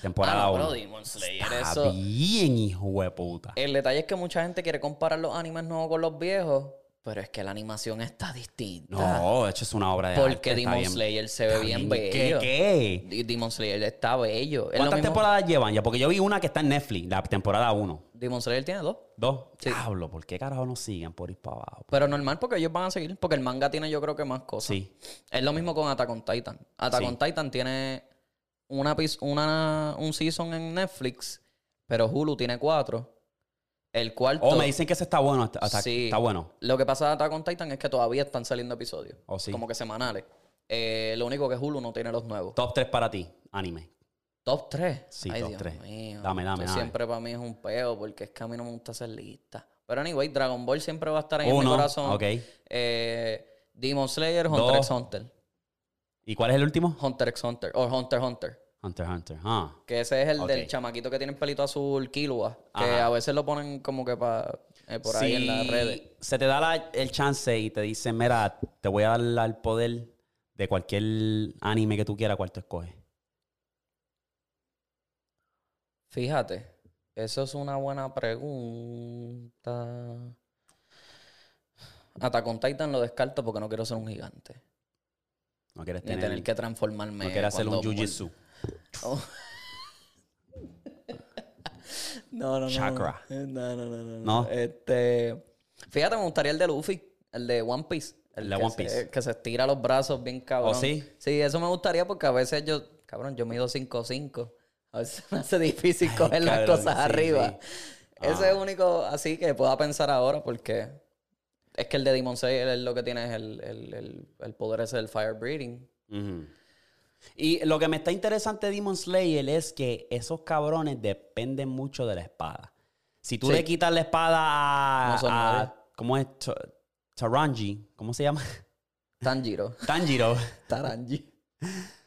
Temporada Ah, no, 1. Demon Slayer, Está eso- bien, hijo de puta. El detalle es que mucha gente quiere comparar los animes nuevos con los viejos, pero es que la animación está distinta. No, de hecho es una obra de arte. Porque Demon bien- Slayer se ve bien ¿Qué? bello. ¿Qué? D- Demon Slayer está bello. ¿Cuántas temporadas llevan ya? Porque yo vi una que está en Netflix, la temporada 1. Demon Slayer tiene dos. Dos. Sí. Diablo, ¿por qué carajo no siguen por ir para abajo? Pero normal porque ellos van a seguir, porque el manga tiene yo creo que más cosas. Sí. Es lo mismo con Attack on Titan. Attack Sí. on Titan tiene una, una, un season en Netflix, pero Hulu tiene cuatro. El cuarto... Oh, me dicen que ese está bueno. Sí. está bueno. Lo que pasa de Attack on Titan es que todavía están saliendo episodios. Oh, sí. Como que semanales. Eh, lo único que Hulu no tiene los nuevos. Top 3 para ti, anime. Top 3. Sí, Ay, top Dios tres. mío. Dame, dame, dame. siempre para mí es un peo porque es que a mí no me gusta hacer lista. Pero anyway, Dragon Ball siempre va a estar ahí en mi corazón. ok. Eh, Demon Slayer, Hunter Dos. x Hunter. ¿Y cuál es el último? Hunter x Hunter. O Hunter x Hunter. Hunter Hunter. Ah. Que ese es el del chamaquito que tiene el pelito azul, Killua. Que Ajá. a veces lo ponen como que pa- eh, por ahí en las redes. Se te da la- el chance y te dicen, mira, te voy a dar el poder de cualquier anime que tú quieras, ¿cuál tú escoges? Fíjate, eso es una buena pregunta. Attack on Titan lo descarto porque no quiero ser un gigante. No quieres Ni tener, tener que transformarme. no quieres hacer un cuando muer- No, no, no. Chakra. No, no, no, no. ¿No? Este. Fíjate, me gustaría el de Luffy, el de One Piece. El de One se- Piece. que se estira los brazos bien cabrón. ¿Oh, sí? Sí, eso me gustaría porque a veces yo, cabrón, yo mido 5'5". A veces me hace difícil Ay, coger las cosas sí, arriba. sí. Ese es el único así que pueda pensar ahora porque es que el de Demon Slayer es lo que tiene es el, el, el, poder ese del fire breathing. Ujú. Y lo que me está interesante de Demon Slayer es que esos cabrones dependen mucho de la espada. Si tú Sí. le quitas la espada a. No a-. ¿Cómo es? Ta- Taranji. ¿Cómo se llama? Tanjiro. Tanjiro. Taranji.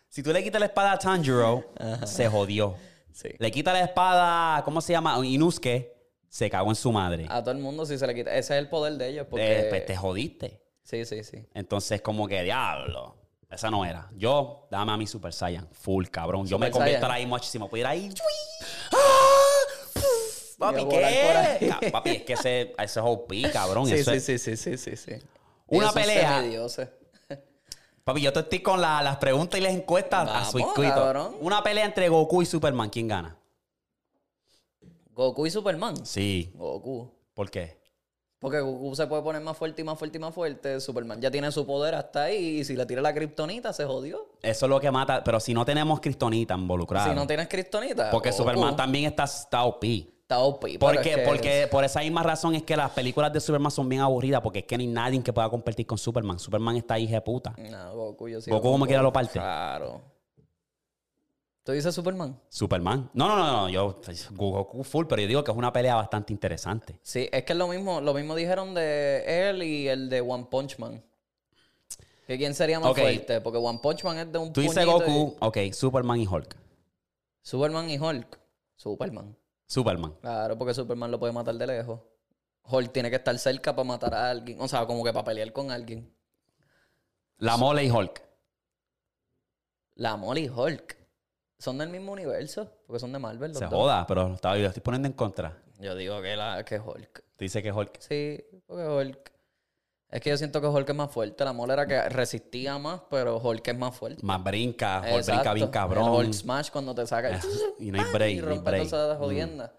Si tú le quitas la espada a Tanjiro, se jodió. Sí. Le quita la espada, ¿cómo se llama? Inusuke, se cagó en su madre. A todo el mundo si se le quita. Ese es el poder de ellos. Porque... Eh, pues te jodiste. Sí, sí, sí. Entonces, como que diablo. Esa no era. Yo, dame a mi Super Saiyan. Full, cabrón. Yo me convierto Saiyan. ahora mismo si me pudiera ir. Papi. ¿qué? Ca- Papi, es que ese, ese es OP, cabrón. Sí, Eso sí, es- sí, sí, sí, sí, sí. Una pelea. semidioses. Papi, yo te estoy con la- las preguntas y las encuestas a Vamos, su escrito. cabrón. Una pelea entre Goku y Superman. ¿Quién gana? Goku y Superman. Sí. Goku. ¿Por qué? Porque Goku se puede poner más fuerte y más fuerte y más fuerte. Superman ya tiene su poder hasta ahí. Y si le tira la kriptonita, se jodió. Eso es lo que mata. Pero si no tenemos Kryptonita involucrada. Si no tienes kriptonita. Porque Goku Superman también está, está OP. Está OP. Porque, es que- porque por esa misma razón es que las películas de Superman son bien aburridas porque es que no hay nadie que pueda competir con Superman. Superman está ahí de puta. No, Goku yo sí. Goku como quiera lo parte. Claro. ¿Tú dices Superman? Superman. No, no, no, no. Yo Goku full, pero yo digo que es una pelea bastante interesante. Sí, es que es lo mismo. Lo mismo dijeron de él y el de One Punch Man. ¿Que quién sería más fuerte? Porque One Punch Man es de un Tú dices puñito y- Goku, ok, Superman y Hulk. Superman y Hulk. Superman. Superman. Claro, porque Superman lo puede matar de lejos. Hulk tiene que estar cerca para matar a alguien. O sea, como que para pelear con alguien. La mole y Hulk. La Molly y Hulk. ¿Son del mismo universo? Porque son de Marvel los Se dos. joda, pero estaba, yo lo estoy poniendo en contra. Yo digo que, la, que Hulk. Tú dices que Hulk. Sí, porque Hulk. Es que yo siento que Hulk es más fuerte. La Mole era que resistía más, pero Hulk es más fuerte. Más brinca, Hulk Exacto. brinca bien El cabrón. Hulk Smash cuando te saca. Y no hay break, Y no hay rompe break. Mm. toda esa jodienda.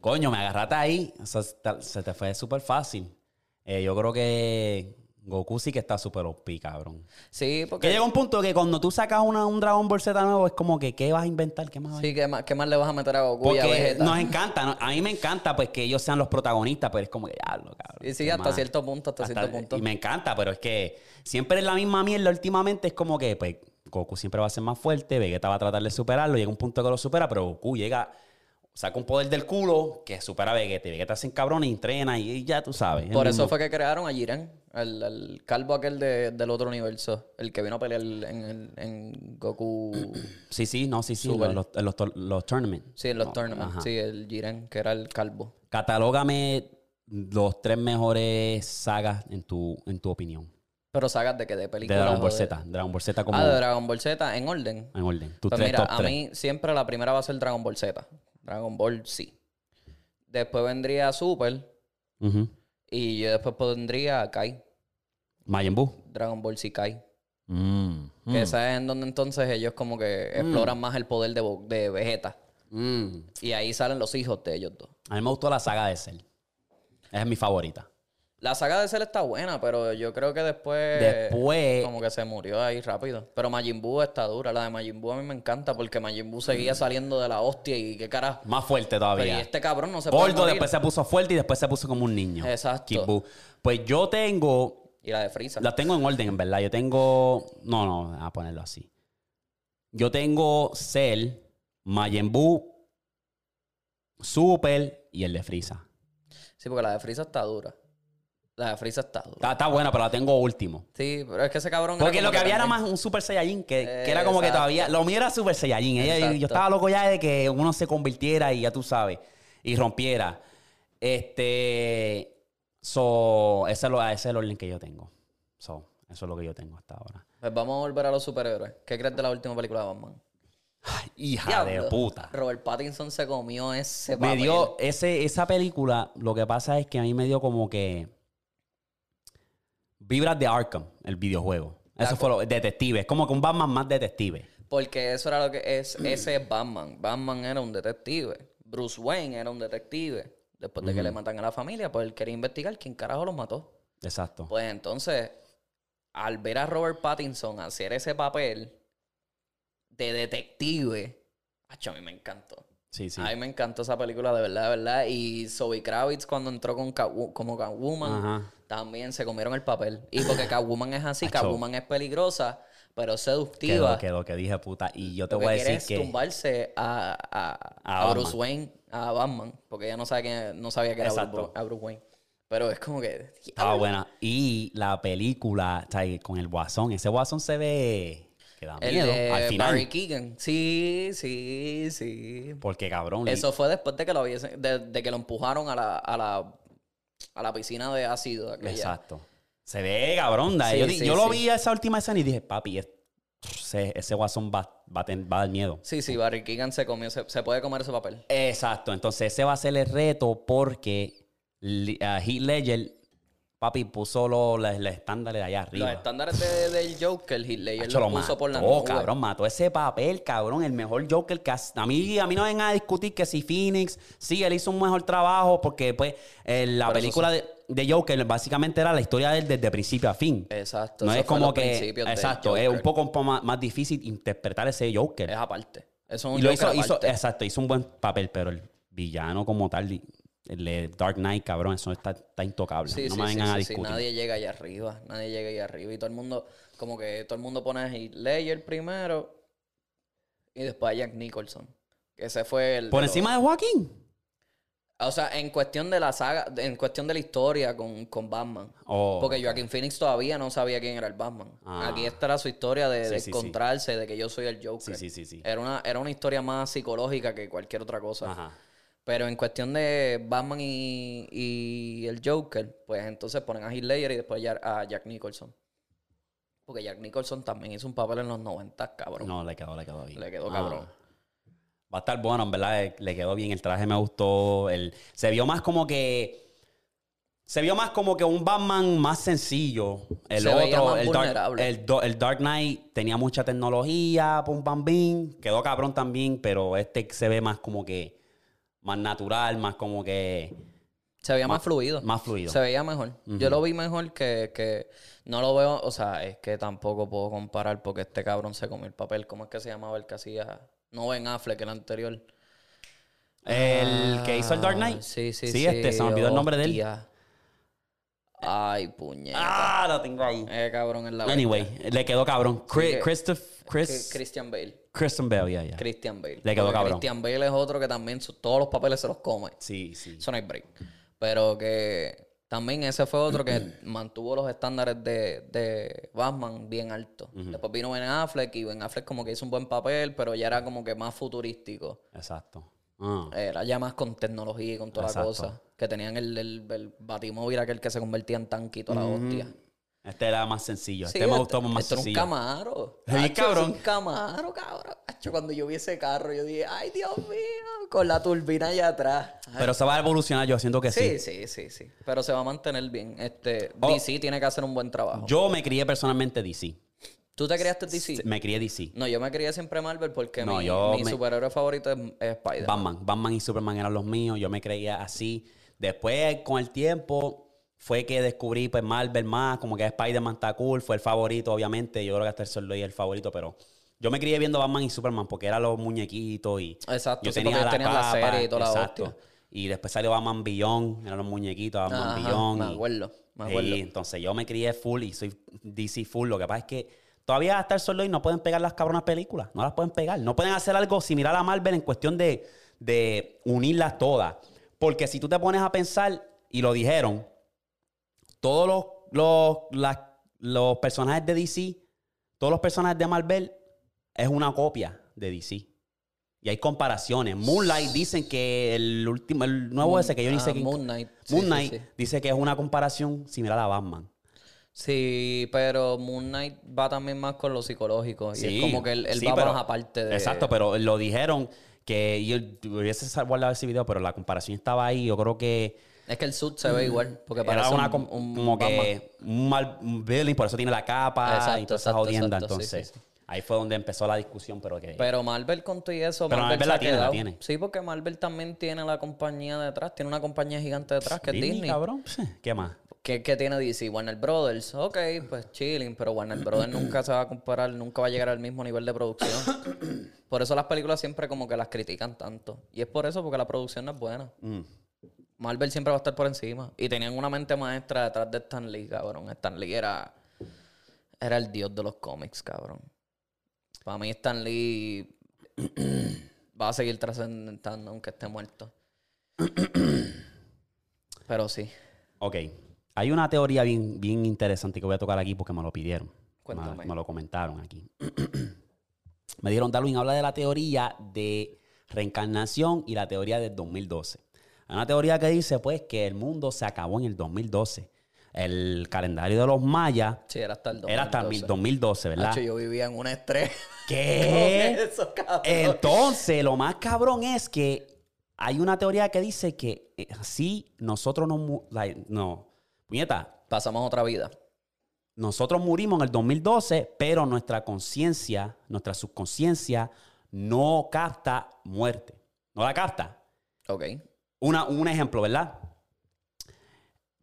Coño, me agarraste ahí. O sea, se- se te fue súper fácil. Eh, yo creo que Goku sí que está súper OP, cabrón. Sí, Que porque. llega un punto que cuando tú sacas una- un Dragon Ball Z nuevo, es como que, ¿qué vas a inventar? ¿Qué más vas a Sí, ¿qué más, qué más le vas a meter a Goku y a Vegeta? nos encanta, ¿no? a mí me encanta pues que ellos sean los protagonistas, pero es como que diablo, cabrón. Y sí, ¿qué hasta más? cierto punto, hasta, cierto punto. Y me encanta, pero es que siempre es la misma mierda. Últimamente es como que, pues, Goku siempre va a ser más fuerte, Vegeta va a tratar de superarlo, llega un punto que lo supera, pero Goku llega, saca un poder del culo que supera a Vegeta. Y Vegeta se encabrona y entrena y, y ya tú sabes. Por eso mismo. fue que crearon a Jiren, el, el calvo aquel de- del otro universo, el que vino a pelear en, el- en Goku. Sí, sí, no, sí, sí, los, los, los, los tournaments. Sí, en los No, tournaments. ajá. Sí, el Jiren, que era el calvo. Catalógame los tres mejores sagas en tu, en tu opinión. Pero sagas de que de De películas. Dragon Ball de- Z. Dragon Ball Z como Ah, de Dragon Ball Z en orden. en orden. Tus Pues tres mira, top a mí siempre la primera va a ser Dragon Ball Z. Dragon Ball sí. Después vendría Super. Y yo después pondría Kai. Majin Buu. Dragon Ball Z Kai. Mm, Que esa es en donde entonces ellos como que exploran más el poder de, de Vegeta. mm. Y ahí salen los hijos de ellos dos. A mí me gustó la saga de Cell. Esa es mi favorita. La saga de Cell está buena, pero yo creo que después... Después- Como que se murió ahí rápido. Pero Majin Buu está dura. La de Majin Buu a mí me encanta porque Majin Buu seguía saliendo de la hostia y qué carajo. Más fuerte Pero y todavía. este cabrón no se puede Gordo, morir. después se puso fuerte y después se puso como un niño. Exacto. Kid Buu. Pues yo tengo. Y la de Freeza. Las tengo en orden, en verdad. Yo tengo. No, no, a ponerlo así. Yo tengo Cell, Majin Buu, Super y el de Frieza. Sí, porque la de Freeza está dura. La de Freeza está dura. Está, está buena, pero la tengo último. Sí, pero es que ese cabrón... Porque lo que había era más un Super Saiyajin, que, que era como que Exacto. todavía. Lo mío era Super Saiyajin. Ella- Exacto. yo estaba loco ya de que uno se convirtiera y ya tú sabes, y rompiera. Este. So, ese es, lo, ese es el orden que yo tengo. So, eso es lo que yo tengo hasta ahora. Pues vamos a volver a los superhéroes. ¿Qué crees de la última película de Batman? Ay, hija de Diablo. puta. Robert Pattinson se comió ese Me papel. dio ese, esa película, lo que pasa es que a mí me dio como que vibras de Arkham, el videojuego. Eso fue lo detective, es como que un Batman más detective. Porque eso era lo que es... Ese es Batman. Batman era un detective. Bruce Wayne era un detective. Después de que le matan a la familia, pues él quería investigar quién carajo los mató. Exacto. Pues entonces, al ver a Robert Pattinson hacer ese papel de detective, acho, a mí me encantó. Sí, sí. A mí me encantó esa película, de verdad, de verdad. Y Zoe Kravitz cuando entró con como Catwoman, Ajá. También se comieron el papel. Y porque Catwoman es así. Catwoman es peligrosa, pero Quedó, seductiva. quedó, que dije puta. Y yo te Lo que voy a decir es que. tumbarse a, a, A a Bruce. Wayne, a Batman, porque ella no, sabe quién- no sabía que era Exacto. Bruce, a Bruce Wayne. Pero es como que. Estaba buena. Y la película, o sea, con el guasón, ese guasón se ve que da miedo al final. Barry Keegan. Sí, sí, sí. Porque cabrón. Eso fue después de que lo hubiesen- de, de que lo empujaron a la, a la, a la piscina de ácido. aquella. Exacto. Se ve cabrón. Sí, yo sí, yo lo vi a esa última escena y dije, papi, es- ese, ese guasón va, va, va a dar miedo. Sí, sí, Barry Keegan se comió, se, se puede comer ese papel. Exacto. Entonces ese va a ser el reto porque a Heath Ledger, papi, puso los los estándares de allá arriba. Los estándares de- del Joker, Hacho, lo lo puso por la mató, nube. cabrón, mató ese papel, cabrón, el mejor Joker que a mí a mí no ven a discutir que si Phoenix, sí, él hizo un mejor trabajo porque pues eh, la Pero película de, de Joker básicamente era la historia de él desde principio a fin. Exacto. no eso es como los que exacto, es un poco más, más difícil interpretar ese Joker. Es aparte. Eso es un y lo Joker hizo, hizo- exacto, hizo un buen papel, pero el villano como tal el de Dark Knight, cabrón, eso está, está intocable. Sí, no sí, me vengan a sí, discutir. Nadie llega allá arriba. Nadie llega allá arriba. Y todo el mundo, como que todo el mundo pone a Heath Ledger primero y después a Jack Nicholson. Que ese fue el. Por de encima de Joaquín. O sea, en cuestión de la saga, en cuestión de la historia con, con Batman. Oh. Porque Joaquin Phoenix todavía no sabía quién era el Batman. Ah. Aquí esta era su historia de, Sí, de sí, sí. encontrarse, de que yo soy el Joker. Sí, sí, sí, sí. Era una, era una historia más psicológica que cualquier otra cosa. Ajá. Pero en cuestión de Batman y, y el Joker, pues entonces ponen a Heath Ledger y después a Jack Nicholson. Porque Jack Nicholson también hizo un papel en los 90, cabrón. No, le quedó, le quedó bien. Le quedó Ah. cabrón. Va a estar bueno, en verdad. eh, Le quedó bien. El traje me gustó. El, se vio más como que. Se vio más como que un Batman más sencillo. El Se otro, el, Dark, el, Dark Knight tenía mucha tecnología, pum pam bim. Quedó cabrón también, pero este se ve más como que. Más natural, más como que. Se veía más, fluido. más fluido. Se veía mejor. Yo lo vi mejor que, que... No lo veo... O sea, es que tampoco puedo comparar porque este cabrón se comió el papel. ¿Cómo es que se llamaba el que hacía? No Ben Affleck, el anterior. El que hizo el Dark Knight. Ah, Sí, sí, Sí, sí. este, se me olvidó el nombre de él. Ay, puñeta. Ah, lo tengo ahí. Eh, cabrón, en la Anyway, le quedó cabrón. Chris, Christoph, Chris, Christian Bale. Kristen Bell, ya, ya. Christian Bale. Le quedó Porque cabrón. Christian Bale es otro que también su- todos los papeles se los come. Sí, sí. No hay break. Pero que también ese fue otro que mantuvo los estándares de, de Batman bien altos. Después vino Ben Affleck y Ben Affleck como que hizo un buen papel, pero ya era como que más futurístico. Exacto. Ah. Era ya más con tecnología y con toda Exacto. la cosa. Que tenían el, el, el batimóvil aquel que se convertía en tanque y toda la hostia. Este era más sencillo. Sí, Este me gustó más esto era un camaro. Es bien Hacho, cabrón. Es un camaro, cabrón. Hacho, cuando yo vi ese carro, yo dije, ay, Dios mío, con la turbina allá atrás. Ay, Pero se va a evolucionar, yo siento que sí. sí, sí, sí, sí. Pero se va a mantener bien. Este, Oh. DC tiene que hacer un buen trabajo. Yo me crié personalmente DC. ¿Tú te criaste DC? Me crié DC. No, yo me crié siempre Marvel porque No, mi, yo mi me- superhéroe favorito es, es Spider-Man. Batman. Batman y Superman eran los míos. Yo me creía así. Después, con el tiempo, fue que descubrí pues, Marvel más. Como que Spider-Man está cool. Fue el favorito, obviamente. Yo creo que hasta el sol es el favorito, pero... Yo me crié viendo Batman y Superman porque eran los muñequitos y... Exacto, yo sí, tenían la serie y toda la exacto. hostia. Y después salió Batman Beyond. Eran los muñequitos, Batman Ajá, Beyond. me acuerdo, entonces yo me crié full y soy DC full. Lo que pasa es que todavía hasta el sol hoy no pueden pegar las cabronas películas. No las pueden pegar. No pueden hacer algo similar a Marvel en cuestión de, de unirlas todas. Porque si tú te pones a pensar, y lo dijeron, todos los, los, las- los personajes de DC, todos los personajes de Marvel, es una copia de DC. Y hay comparaciones. Moonlight dicen que el último, el nuevo ese que yo ni Ah, sé quién- Moon Knight. Moon sí, Knight sí. dice que es una comparación similar a Batman. Sí, pero Moon Knight va también más con lo psicológico. y es como que él, él va pero- más aparte de... Exacto, pero lo dijeron que yo hubiese guardado ese video, pero la comparación estaba ahí. Yo creo que Es que el suit se ve igual. Porque parece era una un- com- un como que un mal villain, por eso tiene la capa Exacto, y toda esa jodienda. sí, Entonces, sí, sí. ahí fue donde empezó la discusión, pero que... Pero Marvel con todo y eso, Pero Marvel, Marvel la tiene, la quedado. tiene. Sí, porque Marvel también tiene la compañía detrás. Tiene una compañía gigante detrás que es Disney, cabrón. ¿Qué más? ¿Qué, qué tiene DC? Warner Brothers. Ok, pues chilling, pero Warner Brothers nunca se va a comparar, nunca va a llegar al mismo nivel de producción. por eso las películas siempre como que las critican tanto. Y es por eso, porque la producción no es buena. Mm. Marvel siempre va a estar por encima. Y tenían una mente maestra detrás de Stan Lee, cabrón. Stan Lee era, era el dios de los cómics, cabrón. Para mí Stan Lee va a seguir trascendentando aunque esté muerto. Pero sí. Ok. Hay una teoría bien, bien interesante que voy a tocar aquí porque me lo pidieron. Me, me lo comentaron aquí. me dieron, Darwin, habla de la teoría de reencarnación y la teoría del 2012. Hay una teoría que dice, pues, que el mundo se acabó en el 2012. El calendario de los mayas Sí, era hasta el 2012. era hasta el 2012, ¿verdad? Nacho, yo vivía en un estrés. ¿Qué? Eso, cabrón. Entonces, lo más cabrón es que hay una teoría que dice que eh, si nosotros no... like, no. Puñeta, Pasamos otra vida. nosotros murimos en el 2012, pero nuestra conciencia, nuestra subconsciencia, no capta muerte. No la capta. Ok. Una- un ejemplo, ¿verdad?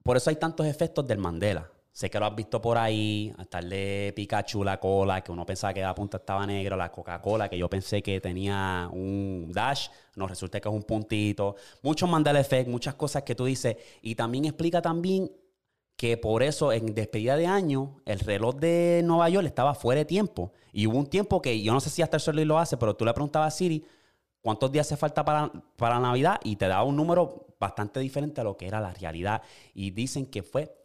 Por eso hay tantos efectos del Mandela. Sé que lo has visto por ahí, hasta el de Pikachu, la cola, que uno pensaba que la punta estaba negra, la Coca-Cola, que yo pensé que tenía un dash, no resulta que es un puntito. Muchos Mandela Effect, muchas cosas que tú dices. Y también explica también que por eso en despedida de año el reloj de Nueva York estaba fuera de tiempo. Y hubo un tiempo que yo no sé si hasta el sol lo hace, pero tú le preguntabas a Siri cuántos días hace falta para, para Navidad y te daba un número bastante diferente a lo que era la realidad. Y dicen que fue,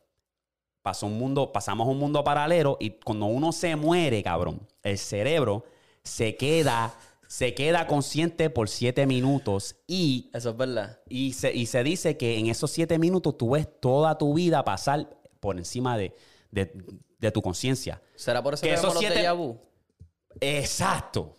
pasó un mundo, pasamos un mundo paralelo y cuando uno se muere, cabrón, el cerebro se queda, se queda consciente por siete minutos y Eso es verdad. y se, y se dice que en esos siete minutos tú ves toda tu vida pasar por encima de, de- de tu conciencia. ¿Será por eso Que que, esos los siete- vu? Exacto.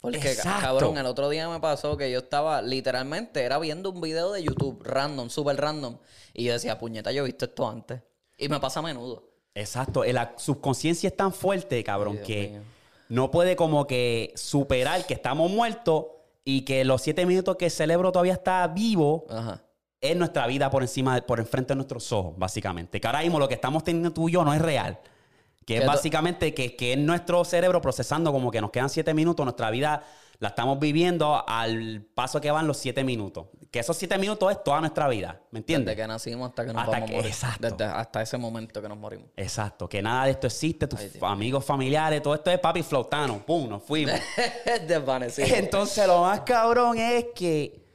Porque, Exacto. cabrón, el otro día me pasó que yo estaba literalmente, era viendo un video de YouTube random, súper random. Y yo decía, puñeta, yo he visto esto antes. Y me pasa a menudo. Exacto. La subconsciencia es tan fuerte, cabrón, Dios que mío. No puede como que superar que estamos muertos y que los siete minutos que el cerebro todavía está vivo Ajá. es nuestra vida por encima, de- por enfrente de nuestros ojos, básicamente. Que ahora mismo lo que estamos teniendo tú y yo no es real. Que es básicamente que, que es nuestro cerebro procesando como que nos quedan siete minutos, nuestra vida la estamos viviendo al paso que van los siete minutos. Que esos siete minutos es toda nuestra vida, ¿me entiendes? Desde que nacimos hasta que nos Hasta vamos que- a morir. exacto. Desde- hasta ese momento que nos morimos. Exacto, que nada de esto existe, tus Ay, amigos familiares, todo esto es papi flotano, pum, nos fuimos. Desvanecido. Entonces lo más cabrón es que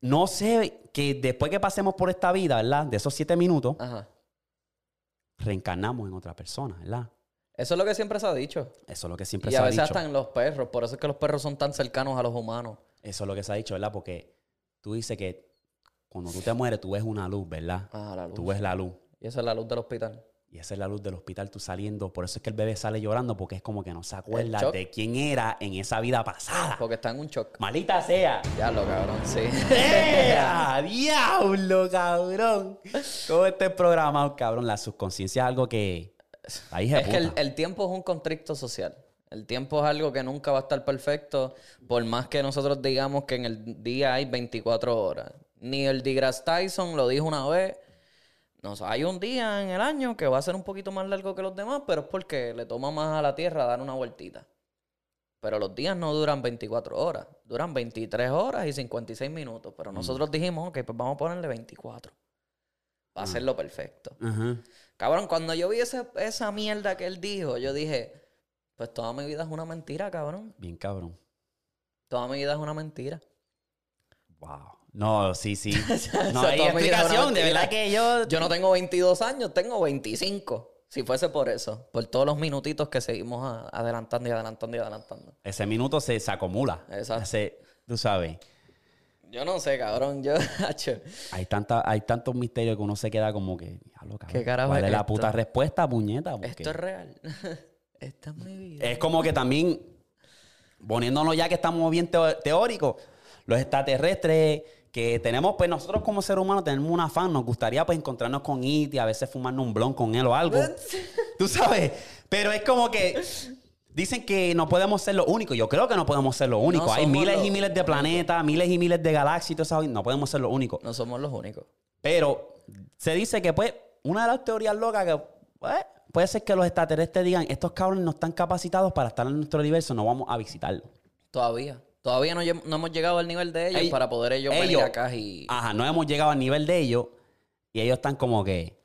no sé, que después que pasemos por esta vida, ¿verdad? De esos siete minutos, Ajá. reencarnamos en otra persona, ¿verdad? Eso es lo que siempre se ha dicho. Eso es lo que siempre Y se a ha veces dicho. hasta en los perros. Por eso es que los perros son tan cercanos a los humanos. Eso es lo que se ha dicho, ¿verdad? Porque tú dices que cuando tú te mueres, tú ves una luz, ¿verdad? Ah, la luz. Tú ves la luz. Y esa es la luz del hospital. Y esa es la luz del hospital, tú saliendo. Por eso es que el bebé sale llorando, porque es como que no se acuerda de quién era en esa vida pasada. Porque está en un shock. ¡Malita sea! Ya lo cabrón, sí. ¡Ea! ¡Diablo, cabrón! ¿Cómo este programa, cabrón? La subconsciencia es algo que... Ahí Es que el, el tiempo es un constricto social. El tiempo es algo que nunca va a estar perfecto, por más que nosotros digamos que en el día hay 24 horas. Ni el deGrasse Tyson lo dijo una vez. No, sé, hay un día en el año que va a ser un poquito más largo que los demás, pero es porque le toma más a la Tierra dar una vueltita. Pero los días no duran 24 horas, duran 23 horas y 56 minutos. Pero nosotros dijimos, ok, pues vamos a ponerle 24. Va a ser lo perfecto. Ajá. Cabrón, cuando yo vi ese- esa mierda que él dijo, yo dije, pues toda mi vida es una mentira, cabrón. Bien cabrón. Toda mi vida es una mentira. Wow. No, sí, sí. sea, No hay explicación. De verdad que yo... Yo no tengo 22 años, tengo 25. Si fuese por eso, por todos los minutitos que seguimos adelantando y adelantando y adelantando. Ese minuto se, se acumula. Exacto. Ese- tú sabes. Yo no sé, cabrón. Yo, Hay, tanta, hay tantos misterios que uno se queda como que... diablo, cabrón, ¿Qué carajo ¿Cuál es la esto? puta respuesta, puñeta? Porque- esto es real. Esta es mi vida. Es como que también, poniéndonos ya que estamos bien teóricos, los extraterrestres que tenemos, pues nosotros como seres humanos tenemos un afán, nos gustaría pues encontrarnos con IT, a veces fumarnos un blon con él o algo. Tú sabes, pero es como que dicen que no podemos ser los únicos. Yo creo que no podemos ser los únicos. Hay miles los y miles de planetas, miles y miles de galaxias y todo eso. No podemos ser los únicos. No somos los únicos. Pero se dice que, pues, una de las teorías locas que, pues, puede ser que los extraterrestres digan, estos cabrones no están capacitados para estar en nuestro universo, no vamos a visitarlo. Todavía. Todavía no, no hemos llegado al nivel de ellos para poder ellos, venir acá y... Ajá, no hemos llegado al nivel de ellos y ellos están como que,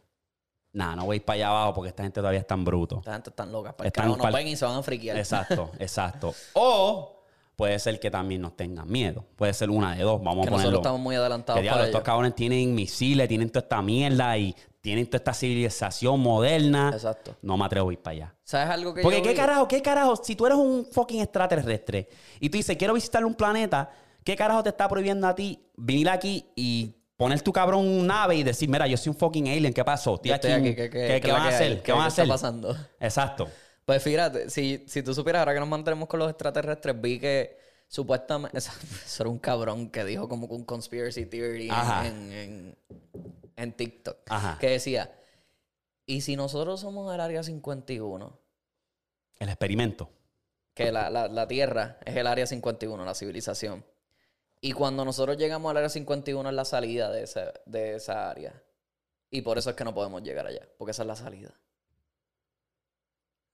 nah, no voy a ir para allá abajo porque esta gente todavía es tan bruto. Esta gente tan loca. Para Están pal- ven y se van a friquear. Exacto, exacto. O puede ser que también nos tengan miedo. Puede ser una de dos. Vamos Que a ponerlo. nosotros estamos muy adelantados para estos cabrones tienen misiles, tienen toda esta mierda y tienen toda esta civilización moderna. Exacto. No me atrevo a ir para allá. ¿Sabes algo que Porque yo qué vi? carajo, qué carajo, si tú eres un fucking extraterrestre y tú dices, quiero visitar un planeta, ¿qué carajo te está prohibiendo a ti venir aquí y poner tu cabrón nave y decir, mira, yo soy un fucking alien, ¿qué pasó? Estoy aquí, aquí, ¿qué- qué- ¿qué, qué qué es la van a hacer? ¿Qué, ¿Qué- van a qué está hacer? pasando? Exacto. Pues fíjate, si, si tú supieras, ahora que nos mantenemos con los extraterrestres, vi que supuestamente. Eso, era un cabrón que dijo como un conspiracy theory en- en, en, TikTok. Ajá. Que decía: ¿Y si nosotros somos el área 51? El experimento. Que la, la, la Tierra es el área 51, la civilización. Y cuando nosotros llegamos al área 51 es la salida de esa, de esa área. Y por eso es que no podemos llegar allá, porque esa es la salida.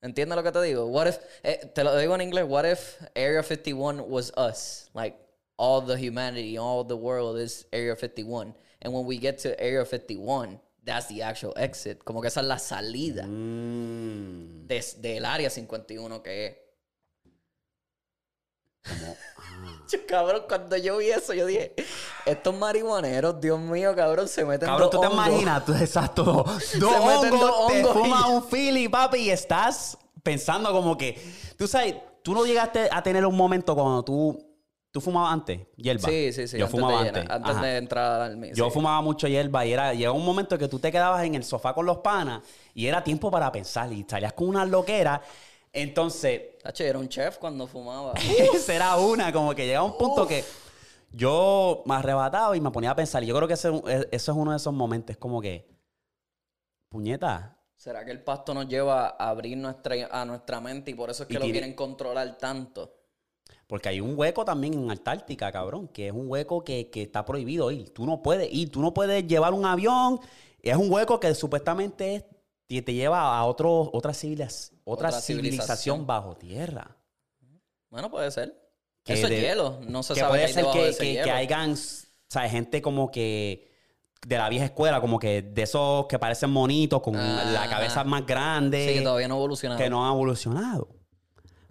¿Entiendes lo que te digo? What if, eh, te lo digo en inglés, what if Area 51 was us? Like, all the humanity, all the world is Area 51. And when we get to Area 51, that's the actual exit. Como que esa es la salida Mm. des- del área 51 que es. Yo, cabrón, cuando yo vi eso, yo dije, estos marihuaneros, Dios mío, cabrón, se meten Cabrón, dos tú te imaginas, tú, exacto, dos meten hongos, dos te hongos fumas un fili, papi, y estás pensando como que, tú sabes, tú no llegaste a tener un momento cuando tú, tú fumabas antes, hierba. Sí, sí, sí. Yo antes fumaba de antes. llenar- antes de entrar al mismo. Yo fumaba mucho hierba y era, llegó un momento que tú te quedabas en el sofá con los panas y era tiempo para pensar y salías con una loquera. Entonces, era un chef cuando fumaba. era una, como que llegaba un punto que yo me arrebataba y me ponía a pensar. Y yo creo que ese- eso es uno de esos momentos, como que, puñeta, ¿Será que el pasto nos lleva a abrir nuestra, a nuestra mente y por eso es que lo tiene- quieren controlar tanto? Porque hay un hueco también en Antártica, cabrón, que es un hueco que, que está prohibido ir. Tú no puedes ir, tú no puedes llevar un avión. Es un hueco que supuestamente es- te, te lleva a otro, otra, civiliz- otra, Otra civilización. civilización. bajo tierra. Bueno, puede ser. Que Eso de- es hielo. No se que sabe puede ser que, que, que hayan, o sea, gente como que de la vieja escuela, como que de esos que parecen monitos, con Ah. la cabeza más grande, Sí, que todavía no evolucionado. que no han evolucionado.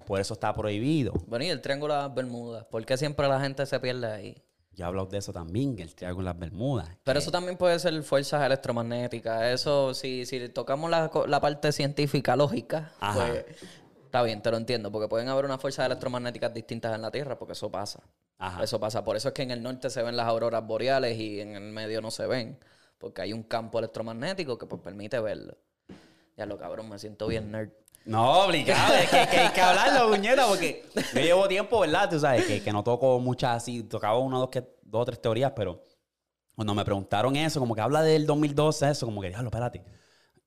Por eso está prohibido. Bueno, y el Triángulo de las Bermudas. ¿Por qué siempre la gente se pierde ahí? Ya hablado de eso también, el triángulo de las Bermudas. Pero eso también puede ser fuerzas electromagnéticas. Eso, si, si tocamos la, parte científica, lógica, Ajá. pues está bien, te lo entiendo. Porque pueden haber unas fuerzas electromagnéticas distintas en la Tierra, porque eso pasa. Ajá. Eso pasa. Por eso es que en el norte se ven las auroras boreales y en el medio no se ven. Porque hay un campo electromagnético que pues permite verlo. Ya lo cabrón, me siento bien nerd. No, obligado, es que, que hay que hablarlo, puñeta, porque yo llevo tiempo, ¿verdad? Tú sabes, que, que no toco muchas así, tocaba una, dos, que, dos o tres teorías, pero cuando me preguntaron eso, como que habla del 2012, eso, como que, diablo, espérate.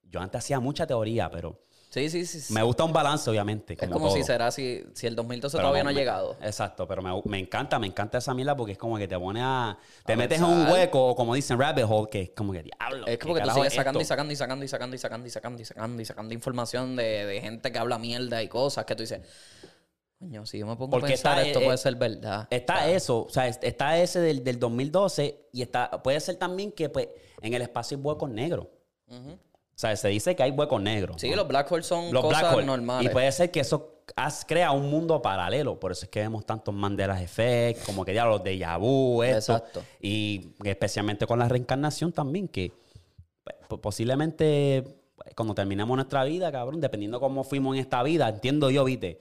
Yo antes hacía mucha teoría, pero Sí, sí, sí. me gusta un balance, obviamente. es Como si será si, si el 2012 Pero todavía no ha llegado. Exacto, pero me, me encanta, me encanta esa mierda porque es como que te pone a. Te A metes en un pensar. hueco, o como dicen rabbit hole, que es como que diablo. Es ¿qué como que tú sigues es sacando y sacando y sacando y sacando y sacando y sacando y sacando y sacando información de, de gente que habla mierda y cosas que tú dices, coño, si yo me pongo Porque a pensar, está, esto eh, puede eh, ser verdad. Está eso, o sea, es- está ese del, del 2012 y está, puede ser también que pues, en el espacio hay huecos negros. O sea, se dice que hay huecos negros. Sí, ¿no? los black holes son Los cosas black holes. normales. Y puede ser que eso crea un mundo paralelo. Por eso es que vemos tantos Mandela Effect, como que ya los de vu, esto. Exacto. Y especialmente con la reencarnación también, que posiblemente pues, cuando terminemos nuestra vida, cabrón, dependiendo cómo fuimos en esta vida, entiendo yo, viste.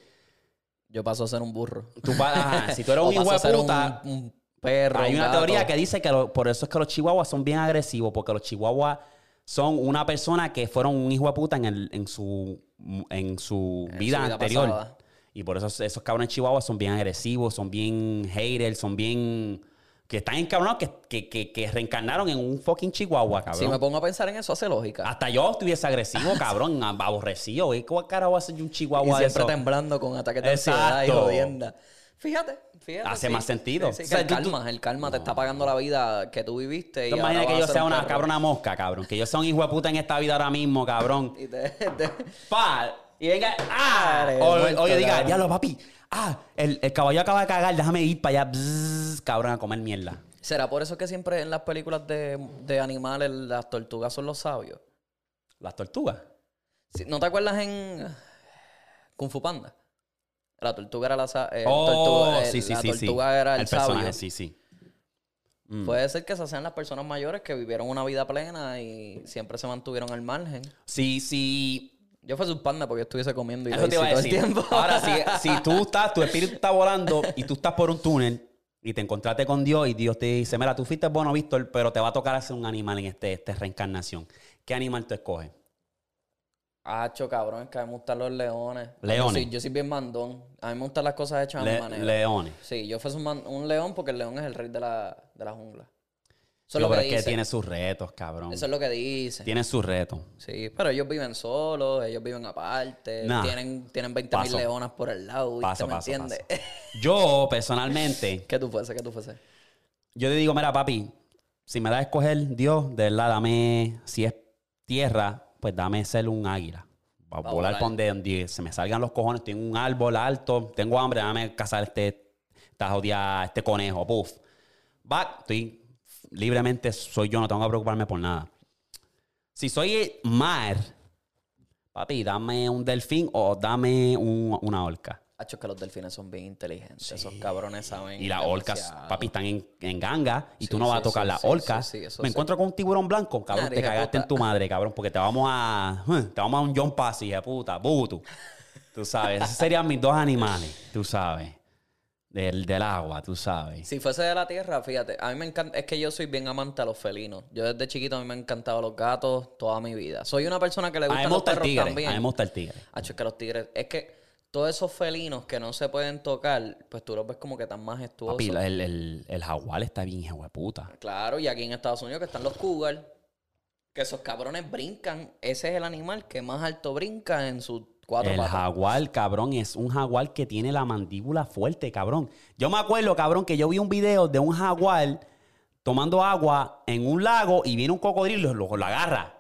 Yo paso a ser un burro. Tú ajá, si tú eres un hijo de puta, un, un perro. hay un una gato. teoría que dice que lo- por eso es que los chihuahuas son bien agresivos, porque los chihuahuas son una persona que fueron un hijo de puta en, el- en su, en su En vida su vida anterior. pasada. Y por eso esos cabrones chihuahuas son bien agresivos, son bien haters, son bien... Que están encabronados, que, que, que, que reencarnaron en un fucking chihuahua, cabrón. Si me pongo a pensar en eso, hace lógica. Hasta yo estuviese agresivo, cabrón, ab- aborrecido. ¿Y ¿Qué carajo ser un y chihuahua de siempre eso? temblando con ataques de ansiedad y Exacto. jodienda. Fíjate, fíjate. Hace sí. más sentido. Sí, sí, O sea, que el tú- calma, el calma te está pagando la vida que tú viviste. ¿Tú y imaginas ahora que yo sea un una perro. cabrona mosca, cabrón? Que yo sea un hijo de puta en esta vida ahora mismo, cabrón. Y te- te- Pa, y venga, ah, o, muerto, oye, diga, cabrón. diablo, papi, ah, el, el caballo acaba de cagar, déjame ir para allá, bzzz, cabrón, a comer mierda. ¿Será por eso que siempre en las películas de, de animales las tortugas son los sabios? Las tortugas. ¿No te acuerdas en Kung Fu Panda? La tortuga era la... sa- eh, Oh, tortuga- sí, sí, la sí, tortuga era el, personaje, sabio. sí, sí. Puede ser que esas sean las personas mayores que vivieron una vida plena y siempre se mantuvieron al margen. Sí, sí. Yo fuese un panda porque yo estuviese comiendo y Eso te iba a todo el tiempo. Ahora, si, si tú estás, tu espíritu está volando y tú estás por un túnel y te encontraste con Dios y Dios te dice, mira, tú fuiste bueno, Víctor, pero te va a tocar hacer un animal en este, esta reencarnación. ¿Qué animal tú escoges? Hacho, cabrón, es que a mí me gustan los leones. Leones. Soy, yo soy bien mandón. A mí me gustan las cosas hechas mi Le- manera. leones. Sí, yo fuese un, man- un león porque el león es el rey de la, de la jungla. Eso es lo que que tiene sus retos, cabrón. Eso es lo que dice. Tiene sus retos. Sí, pero ellos viven solos, ellos viven aparte, Nah. tienen, tienen 20 mil leonas por el lado. Paso, ¿me paso, entiendes? Yo, personalmente, ¿Qué tú fuese? ¿Qué tú fuese? yo te digo, mira, papi, si me das a escoger, Dios, de verdad, dame, si es tierra, pues dame ser un águila. Va a volar volar. por donde, donde se me salgan los cojones, tengo un árbol alto, tengo hambre, dame cazar este, esta jodida, este conejo, puff. Va, estoy libremente, soy yo, no tengo que preocuparme por nada. Si soy mar, papi, dame un delfín o dame un- una orca. Hacho, que los delfines son bien inteligentes. Esos cabrones saben. Y las orcas, papi, están en, en ganga y tú no vas sí, a tocar las orcas. sí, sí, eso Me encuentro con un tiburón blanco, cabrón, te cagaste en tu madre, cabrón, porque te vamos a. Te vamos a un John Pass, hija puta, butu. Tú sabes, esos serían mis dos animales, tú sabes. Del, del agua, tú sabes. Si fuese de la tierra, fíjate, a mí me encanta, es que yo soy bien amante a los felinos. Yo desde chiquito a mí me han encantado los gatos toda mi vida. Soy una persona que le A gustan me los gusta perros tigre. también. A mí me gusta el tigre. Hacho, es que los tigres, es que todos esos felinos que no se pueden tocar, pues tú los ves como que tan majestuosos. Papi, el, el, el jaguar está bien, hijo de puta. Claro, y aquí en Estados Unidos que están los cougar, que esos cabrones brincan. Ese es el animal que más alto brinca en sus cuatro El patas. jaguar, cabrón, es un jaguar que tiene la mandíbula fuerte, cabrón. Yo me acuerdo, cabrón, que yo vi un video de un jaguar tomando agua en un lago y viene un cocodrilo y lo, lo agarra.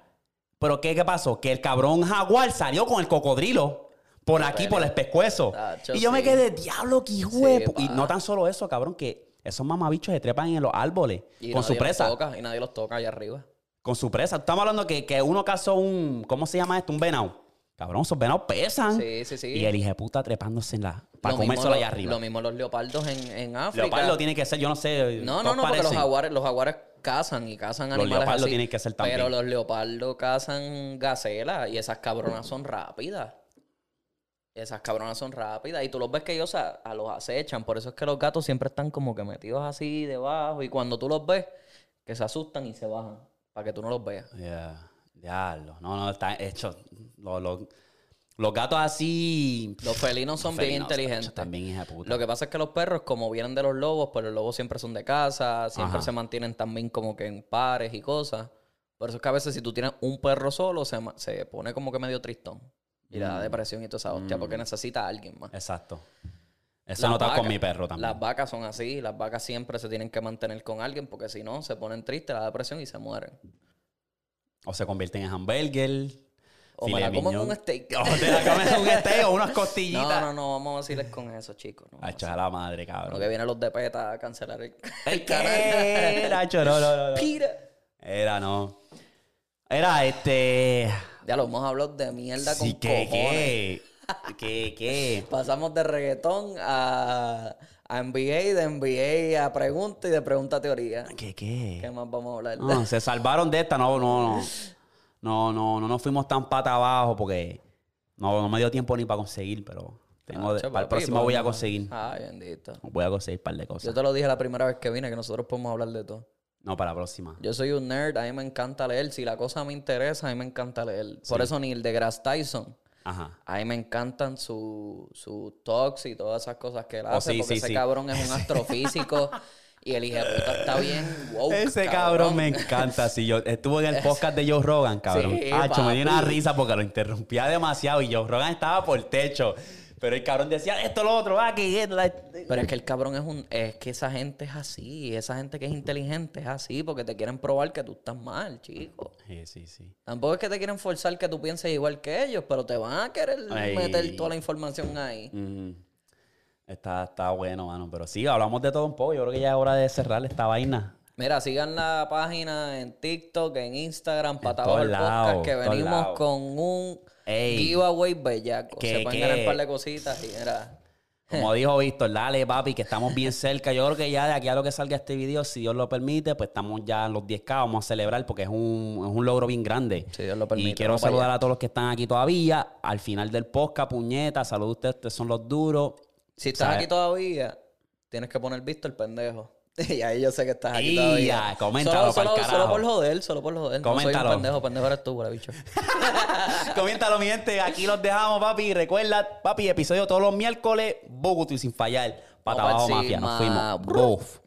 Pero ¿qué, ¿qué pasó? Que el cabrón jaguar salió con el cocodrilo por aquí, por el pescuezo. Tacho, y yo me quedé, diablo, qué hijo Sí, de pu-". Y pa. no tan solo eso, cabrón, que esos mamabichos se trepan en los árboles Y con nadie su los presa. toca, y nadie los toca allá arriba. Con su presa. Estamos hablando que, que uno cazó un. ¿Cómo se llama esto? Un venado. Cabrón, esos venados pesan. Sí, sí, sí. Y el hijo de puta trepándose en la. Para Lo mismo comérselo lo- allá arriba. Lo mismo los leopardos en, en África. Leopardo tiene que ser, yo no sé. No, no, todos no, porque los parecen. jaguares, los jaguares cazan y cazan Los animales leopardos así. tienen que ser también. Pero los leopardos cazan gacelas y esas cabronas son rápidas. Esas cabronas son rápidas y tú los ves que ellos a, a los acechan. Por eso es que los gatos siempre están como que metidos así debajo y cuando tú los ves, que se asustan y se bajan para que tú no los veas. Ya, diablo. No, no, está hecho. Los, los- los gatos así. Los felinos son Los bien inteligentes. También, hija puta. Lo que pasa es que los perros, como vienen de los lobos, pues los lobos siempre son de casa, siempre Ajá. se mantienen también como que en pares y cosas. Por eso es que a veces si tú tienes un perro solo, se, se pone como que medio tristón. Y Mm. le da depresión y toda esa hostia, porque necesita a alguien más. Exacto. Eso Las no está con mi perro también. Las vacas son así, las vacas siempre se tienen que mantener con alguien, porque si no, se ponen tristes, la depresión y se mueren. O se convierten en hamburger. O me la como en mignon. un steak. O te la comes en un steak o unas costillitas. No, no, no, vamos a decirles con eso, chicos. No, A echar a la madre, cabrón. Lo que vienen los de PETA a cancelar el, ¿El no, no, no, no. Pira. Era, no. Era este. Ya lo hemos hablado de mierda con ¿qué, cojones. qué? ¿Qué, qué? Pasamos de reggaetón a, a NBA, de NBA a pregunta y de pregunta a teoría. ¿Qué, ¿Qué qué? más vamos a hablar? No, se salvaron de esta, no, no, no. No, no, no nos fuimos tan pata abajo porque no, no me dio tiempo ni para conseguir, pero tengo de- Chacho, para el próximo voy a conseguir. Ay, bendito. Voy a conseguir un par de Yo cosas. te lo dije la primera vez que vine, que nosotros podemos hablar de todo. No, para la próxima. Yo soy un nerd, a mí me encanta leer. Si la cosa me interesa, a mí me encanta leer. Por eso ni el de Grass Tyson. Ajá. A mí me encantan sus su talks y todas esas cosas que él Oh, hace, sí, porque sí, ese cabrón es un astrofísico y el hijo puta está bien wow. Ese cabrón me encanta. Si yo estuve en el podcast de Joe Rogan, cabrón. Sí, Hacho, me dio una risa porque lo interrumpía demasiado y Joe Rogan estaba por el techo. Pero el cabrón decía esto, lo otro, que esto, la- Pero es que el cabrón es un... Es que esa gente es así. Esa gente que es inteligente es así porque te quieren probar que tú estás mal, chico. Sí, sí, sí. Tampoco es que te quieren forzar que tú pienses igual que ellos, pero te van a querer Ay. meter toda la información ahí. Está, está bueno, mano. Pero sí, hablamos de todo un poco. Yo creo que ya es hora de cerrar esta vaina. Mira, sigan la página en TikTok, en Instagram, todos el Podcast, lados, que venimos con un Ey. giveaway bellaco. ¿Qué, Se pueden qué? ganar un par de cositas y mira, Como dijo Víctor, dale, papi, que estamos bien cerca. Yo creo que ya de aquí a lo que salga este video, si Dios lo permite, pues estamos ya en los 10K. Vamos a celebrar porque es un, es un logro bien grande. Si Dios lo permite, Y quiero saludar a todos los que están aquí todavía. Al final del podcast, puñeta, saludos a ustedes, ustedes son los duros. Si estás ¿Sabes? aquí todavía, tienes que poner visto el pendejo. Y ahí yo sé que estás aquí todavía. ya, coméntalo solo, solo, solo por joder, solo por joder. No soy Coméntalo. un pendejo, pendejo eres tú, buena bicho. Coméntalo, mi gente. Aquí los dejamos, papi. Recuerda, papi, episodio todos los miércoles. Bogutu y sin fallar. Para Vamos abajo, mafia. Nos fuimos. Buf.